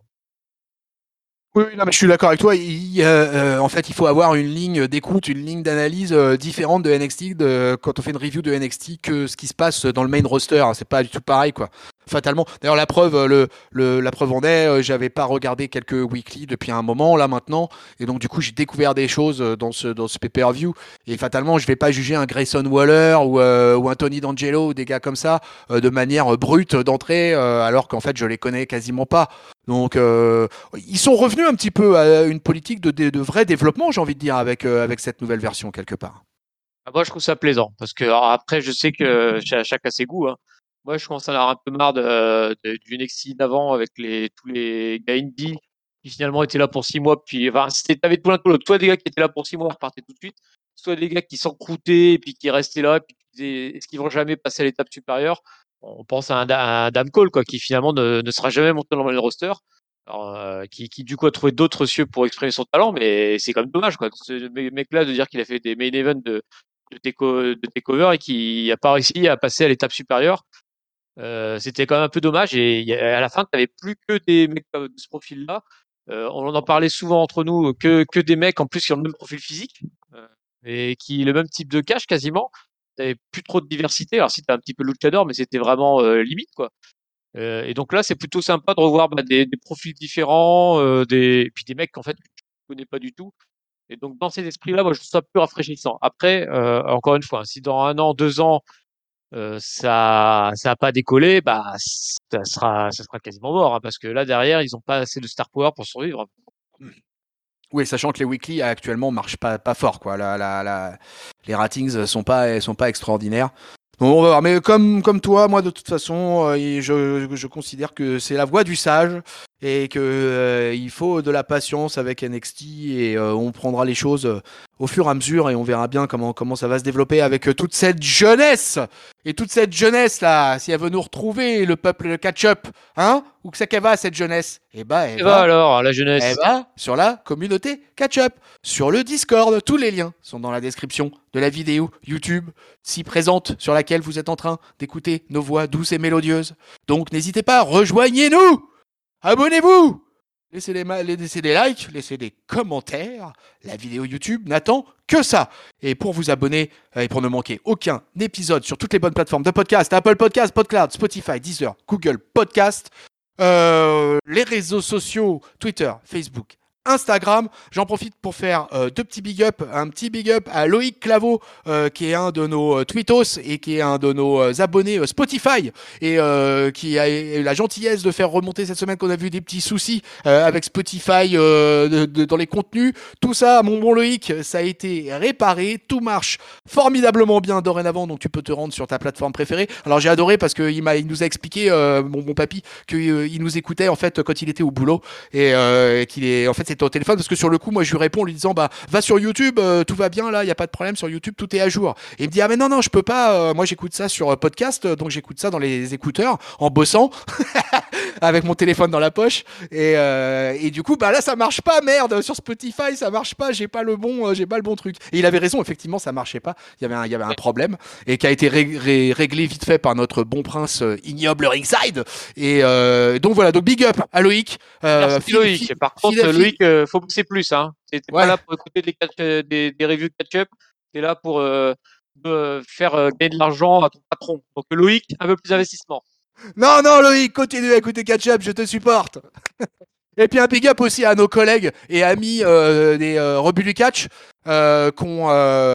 Oui, mais je suis d'accord avec toi. Il, euh, en fait, il faut avoir une ligne d'écoute, une ligne d'analyse euh, différente de NXT de, quand on fait une review de NXT que ce qui se passe dans le main roster. C'est pas du tout pareil, quoi fatalement. D'ailleurs, la preuve, la preuve en est, euh, j'avais pas regardé quelques weekly depuis un moment là maintenant, et donc du coup j'ai découvert des choses euh, dans ce dans ce pay-per-view. Et fatalement, je vais pas juger un Grayson Waller ou, euh, ou un Tony D'Angelo ou des gars comme ça de manière brute d'entrée, alors qu'en fait je les connais quasiment pas. Donc ils sont revenus un petit peu à une politique de, vrai développement, j'ai envie de dire, avec avec cette nouvelle version quelque part. Ah, moi, je trouve ça plaisant parce que après, je sais que chaque a ses goûts. Hein. Moi, je commence à avoir un peu marre de, du NXT d'avant avec les, tous les gars indie qui finalement étaient là pour six mois. Puis, enfin, tout l'un tout l'autre. Soit des gars qui étaient là pour six mois, repartaient tout de suite. Soit des gars qui s'encroutaient et puis qui restaient là. Et puis qui disaient, est-ce qu'ils vont jamais passer à l'étape supérieure? On pense à un, un Dame Cole, quoi, qui finalement ne, ne sera jamais monté dans le roster. Alors, euh, qui, qui, du coup a trouvé d'autres cieux pour exprimer son talent, mais c'est quand même dommage, quoi. Ce mec-là de dire qu'il a fait des main events de, de, de et qui a pas réussi à passer à l'étape supérieure. Euh, c'était quand même un peu dommage. Et à la fin, tu n'avais plus que des mecs de ce profil-là. Euh, on en parlait souvent entre nous que, que des mecs en plus qui ont le même profil physique euh, et qui le même type de cache quasiment. T'avais plus trop de diversité. Alors si t'as un petit peu luchador, mais c'était vraiment limite quoi. et donc là, c'est plutôt sympa de revoir bah, des, des, profils différents, des et puis des mecs en fait que tu connais pas du tout. Et donc dans cet esprit-là, moi je trouve ça plus rafraîchissant. Après, encore une fois, hein, si dans un an, deux ans, euh, ça ça a pas décollé, bah ça sera ça sera quasiment mort hein, parce que là derrière ils ont pas assez de star power pour survivre. Oui, sachant que les weekly actuellement marchent pas fort quoi. La, la, la, les ratings sont pas sont pas extraordinaires. Bon, on va voir. Mais comme comme toi, moi de toute façon, euh, je, je considère que c'est la voie du sage et que euh, faut de la patience avec NXT et euh, on prendra les choses au fur et à mesure et on verra bien comment comment ça va se développer avec toute cette jeunesse. Et toute cette jeunesse là si elle veut nous retrouver le peuple le catch-up hein? Où que c'est qu'elle va cette jeunesse? Eh bah elle, va, alors la jeunesse. Elle va sur la communauté catch-up sur le Discord. Tous les liens sont dans la description de la vidéo YouTube si présente sur laquelle vous êtes en train d'écouter nos voix douces et mélodieuses. Donc n'hésitez pas rejoignez-nous! Abonnez-vous laissez des, likes, laissez des commentaires. La vidéo YouTube n'attend que ça. Et pour vous abonner euh, et pour ne manquer aucun épisode sur toutes les bonnes plateformes de podcast, Apple Podcast, PodCloud, Spotify, Deezer, Google Podcast, euh, les réseaux sociaux, Twitter, Facebook, Instagram. J'en profite pour faire euh, deux petits big up. Un petit big up à Loïc Claveau, euh, qui est un de nos euh, tweetos et qui est un de nos abonnés Spotify et qui a eu la gentillesse de faire remonter cette semaine qu'on a vu des petits soucis avec Spotify dans les contenus. Tout ça, mon bon Loïc, ça a été réparé. Tout marche formidablement bien dorénavant, donc tu peux te rendre sur ta plateforme préférée. Alors j'ai adoré parce qu'il il nous a expliqué, mon bon papy, qu'il nous écoutait en fait quand il était au boulot et qu'il est en fait au téléphone parce que sur le coup, moi, je lui réponds en lui disant bah va sur YouTube, euh, tout va bien là, il y a pas de problème sur YouTube, tout est à jour. Et il me dit ah mais non non, je peux pas. Euh, moi, j'écoute ça sur euh, podcast, donc j'écoute ça dans les écouteurs en bossant avec mon téléphone dans la poche. Et, et du coup, bah là, ça marche pas, merde. Sur Spotify, ça marche pas. J'ai pas le bon, j'ai pas le bon truc. Et il avait raison, effectivement, ça marchait pas. Il y avait un, il y avait un problème et qui a été réglé vite fait par notre bon prince ignoble Ringside. Et donc voilà, donc big up à Loïc. Merci Loïc. Par contre, Loïc euh, faut pousser plus. Hein. T'es pas là pour écouter des, euh, des, des reviews catch-up. T'es là pour euh, faire gagner de l'argent à ton patron. Donc Loïc, un peu plus d'investissement. Non, non, Loïc, continue à écouter catch-up, je te supporte. Et puis un big up aussi à nos collègues et amis des Rebuts du Catch euh, qu'on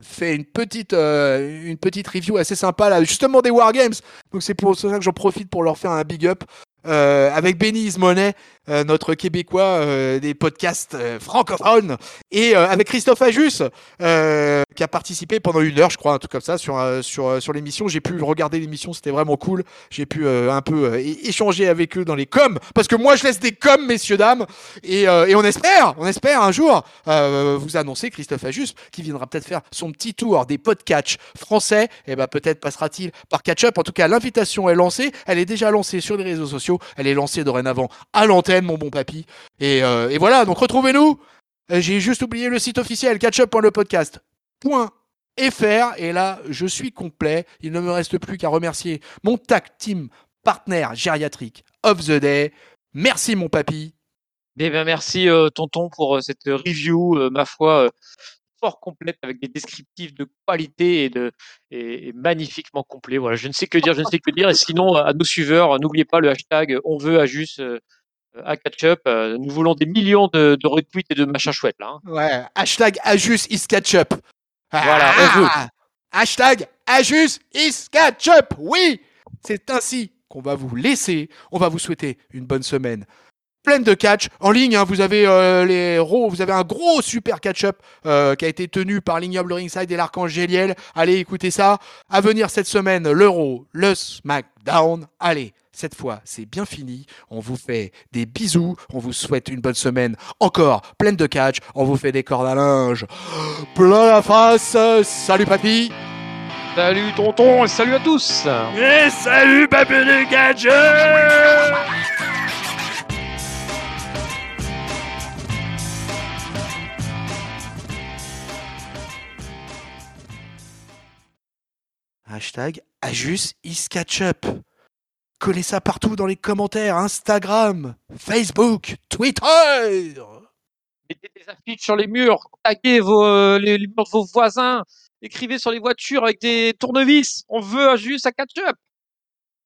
fait une petite, une petite review assez sympa là, justement des Wargames. Donc c'est pour ça que j'en profite pour leur faire un big up. Euh, avec Benny Ismonet, euh, notre Québécois euh, des podcasts francophones, et avec Christophe Ajus, qui a participé pendant une heure, je crois, un truc comme ça, sur, euh, sur, euh, sur l'émission. J'ai pu regarder l'émission, c'était vraiment cool. J'ai pu euh, un peu échanger avec eux dans les coms, parce que moi je laisse des coms, messieurs, dames, et, et on espère, on espère un jour vous annoncer Christophe Ajus, qui viendra peut-être faire son petit tour des podcasts français, et ben peut-être passera-t-il par Catch-Up. En tout cas, l'invitation est lancée, elle est déjà lancée sur les réseaux sociaux, elle est lancée dorénavant à l'antenne, mon bon papy. Et, et voilà, donc retrouvez-nous. J'ai juste oublié le site officiel, catchup.lepodcast.fr. Et là, je suis complet. Il ne me reste plus qu'à remercier mon tag team partenaire gériatrique of the day. Merci, mon papy. Eh ben, merci euh, tonton pour euh, cette review, euh, ma foi, fort complète avec des descriptifs de qualité et, de, et, et magnifiquement complets. Voilà, je ne sais que dire, je ne sais que dire. Et sinon, à nos suiveurs, n'oubliez pas le hashtag on veut à juste à catch-up. Nous voulons des millions de, de retweets et de machins chouettes là. hein. Ouais, hashtag Ajus is ketchup. Voilà, on veut. Hashtag Ajus. Oui, c'est ainsi qu'on va vous laisser. On va vous souhaiter une bonne semaine pleine de catch en ligne. hein, vous avez euh, les Raw, vous avez un gros super catch-up euh, qui a été tenu par l'ignoble Ringside et l'archange Géliel. Allez écoutez ça. À venir cette semaine, l'Euro, le SmackDown. Allez. Cette fois, c'est bien fini. On vous fait des bisous. On vous souhaite une bonne semaine encore pleine de catch. On vous fait des cordes à linge plein la face. Salut papy. Salut tonton et salut à tous. Et salut papy du catch. Hashtag Ajus is ketchup. Collez ça partout dans les commentaires, Instagram, Facebook, Twitter. Mettez des affiches sur les murs, taguez vos, euh, les, murs de vos voisins, écrivez sur les voitures avec des tournevis. On veut un juste à catch-up.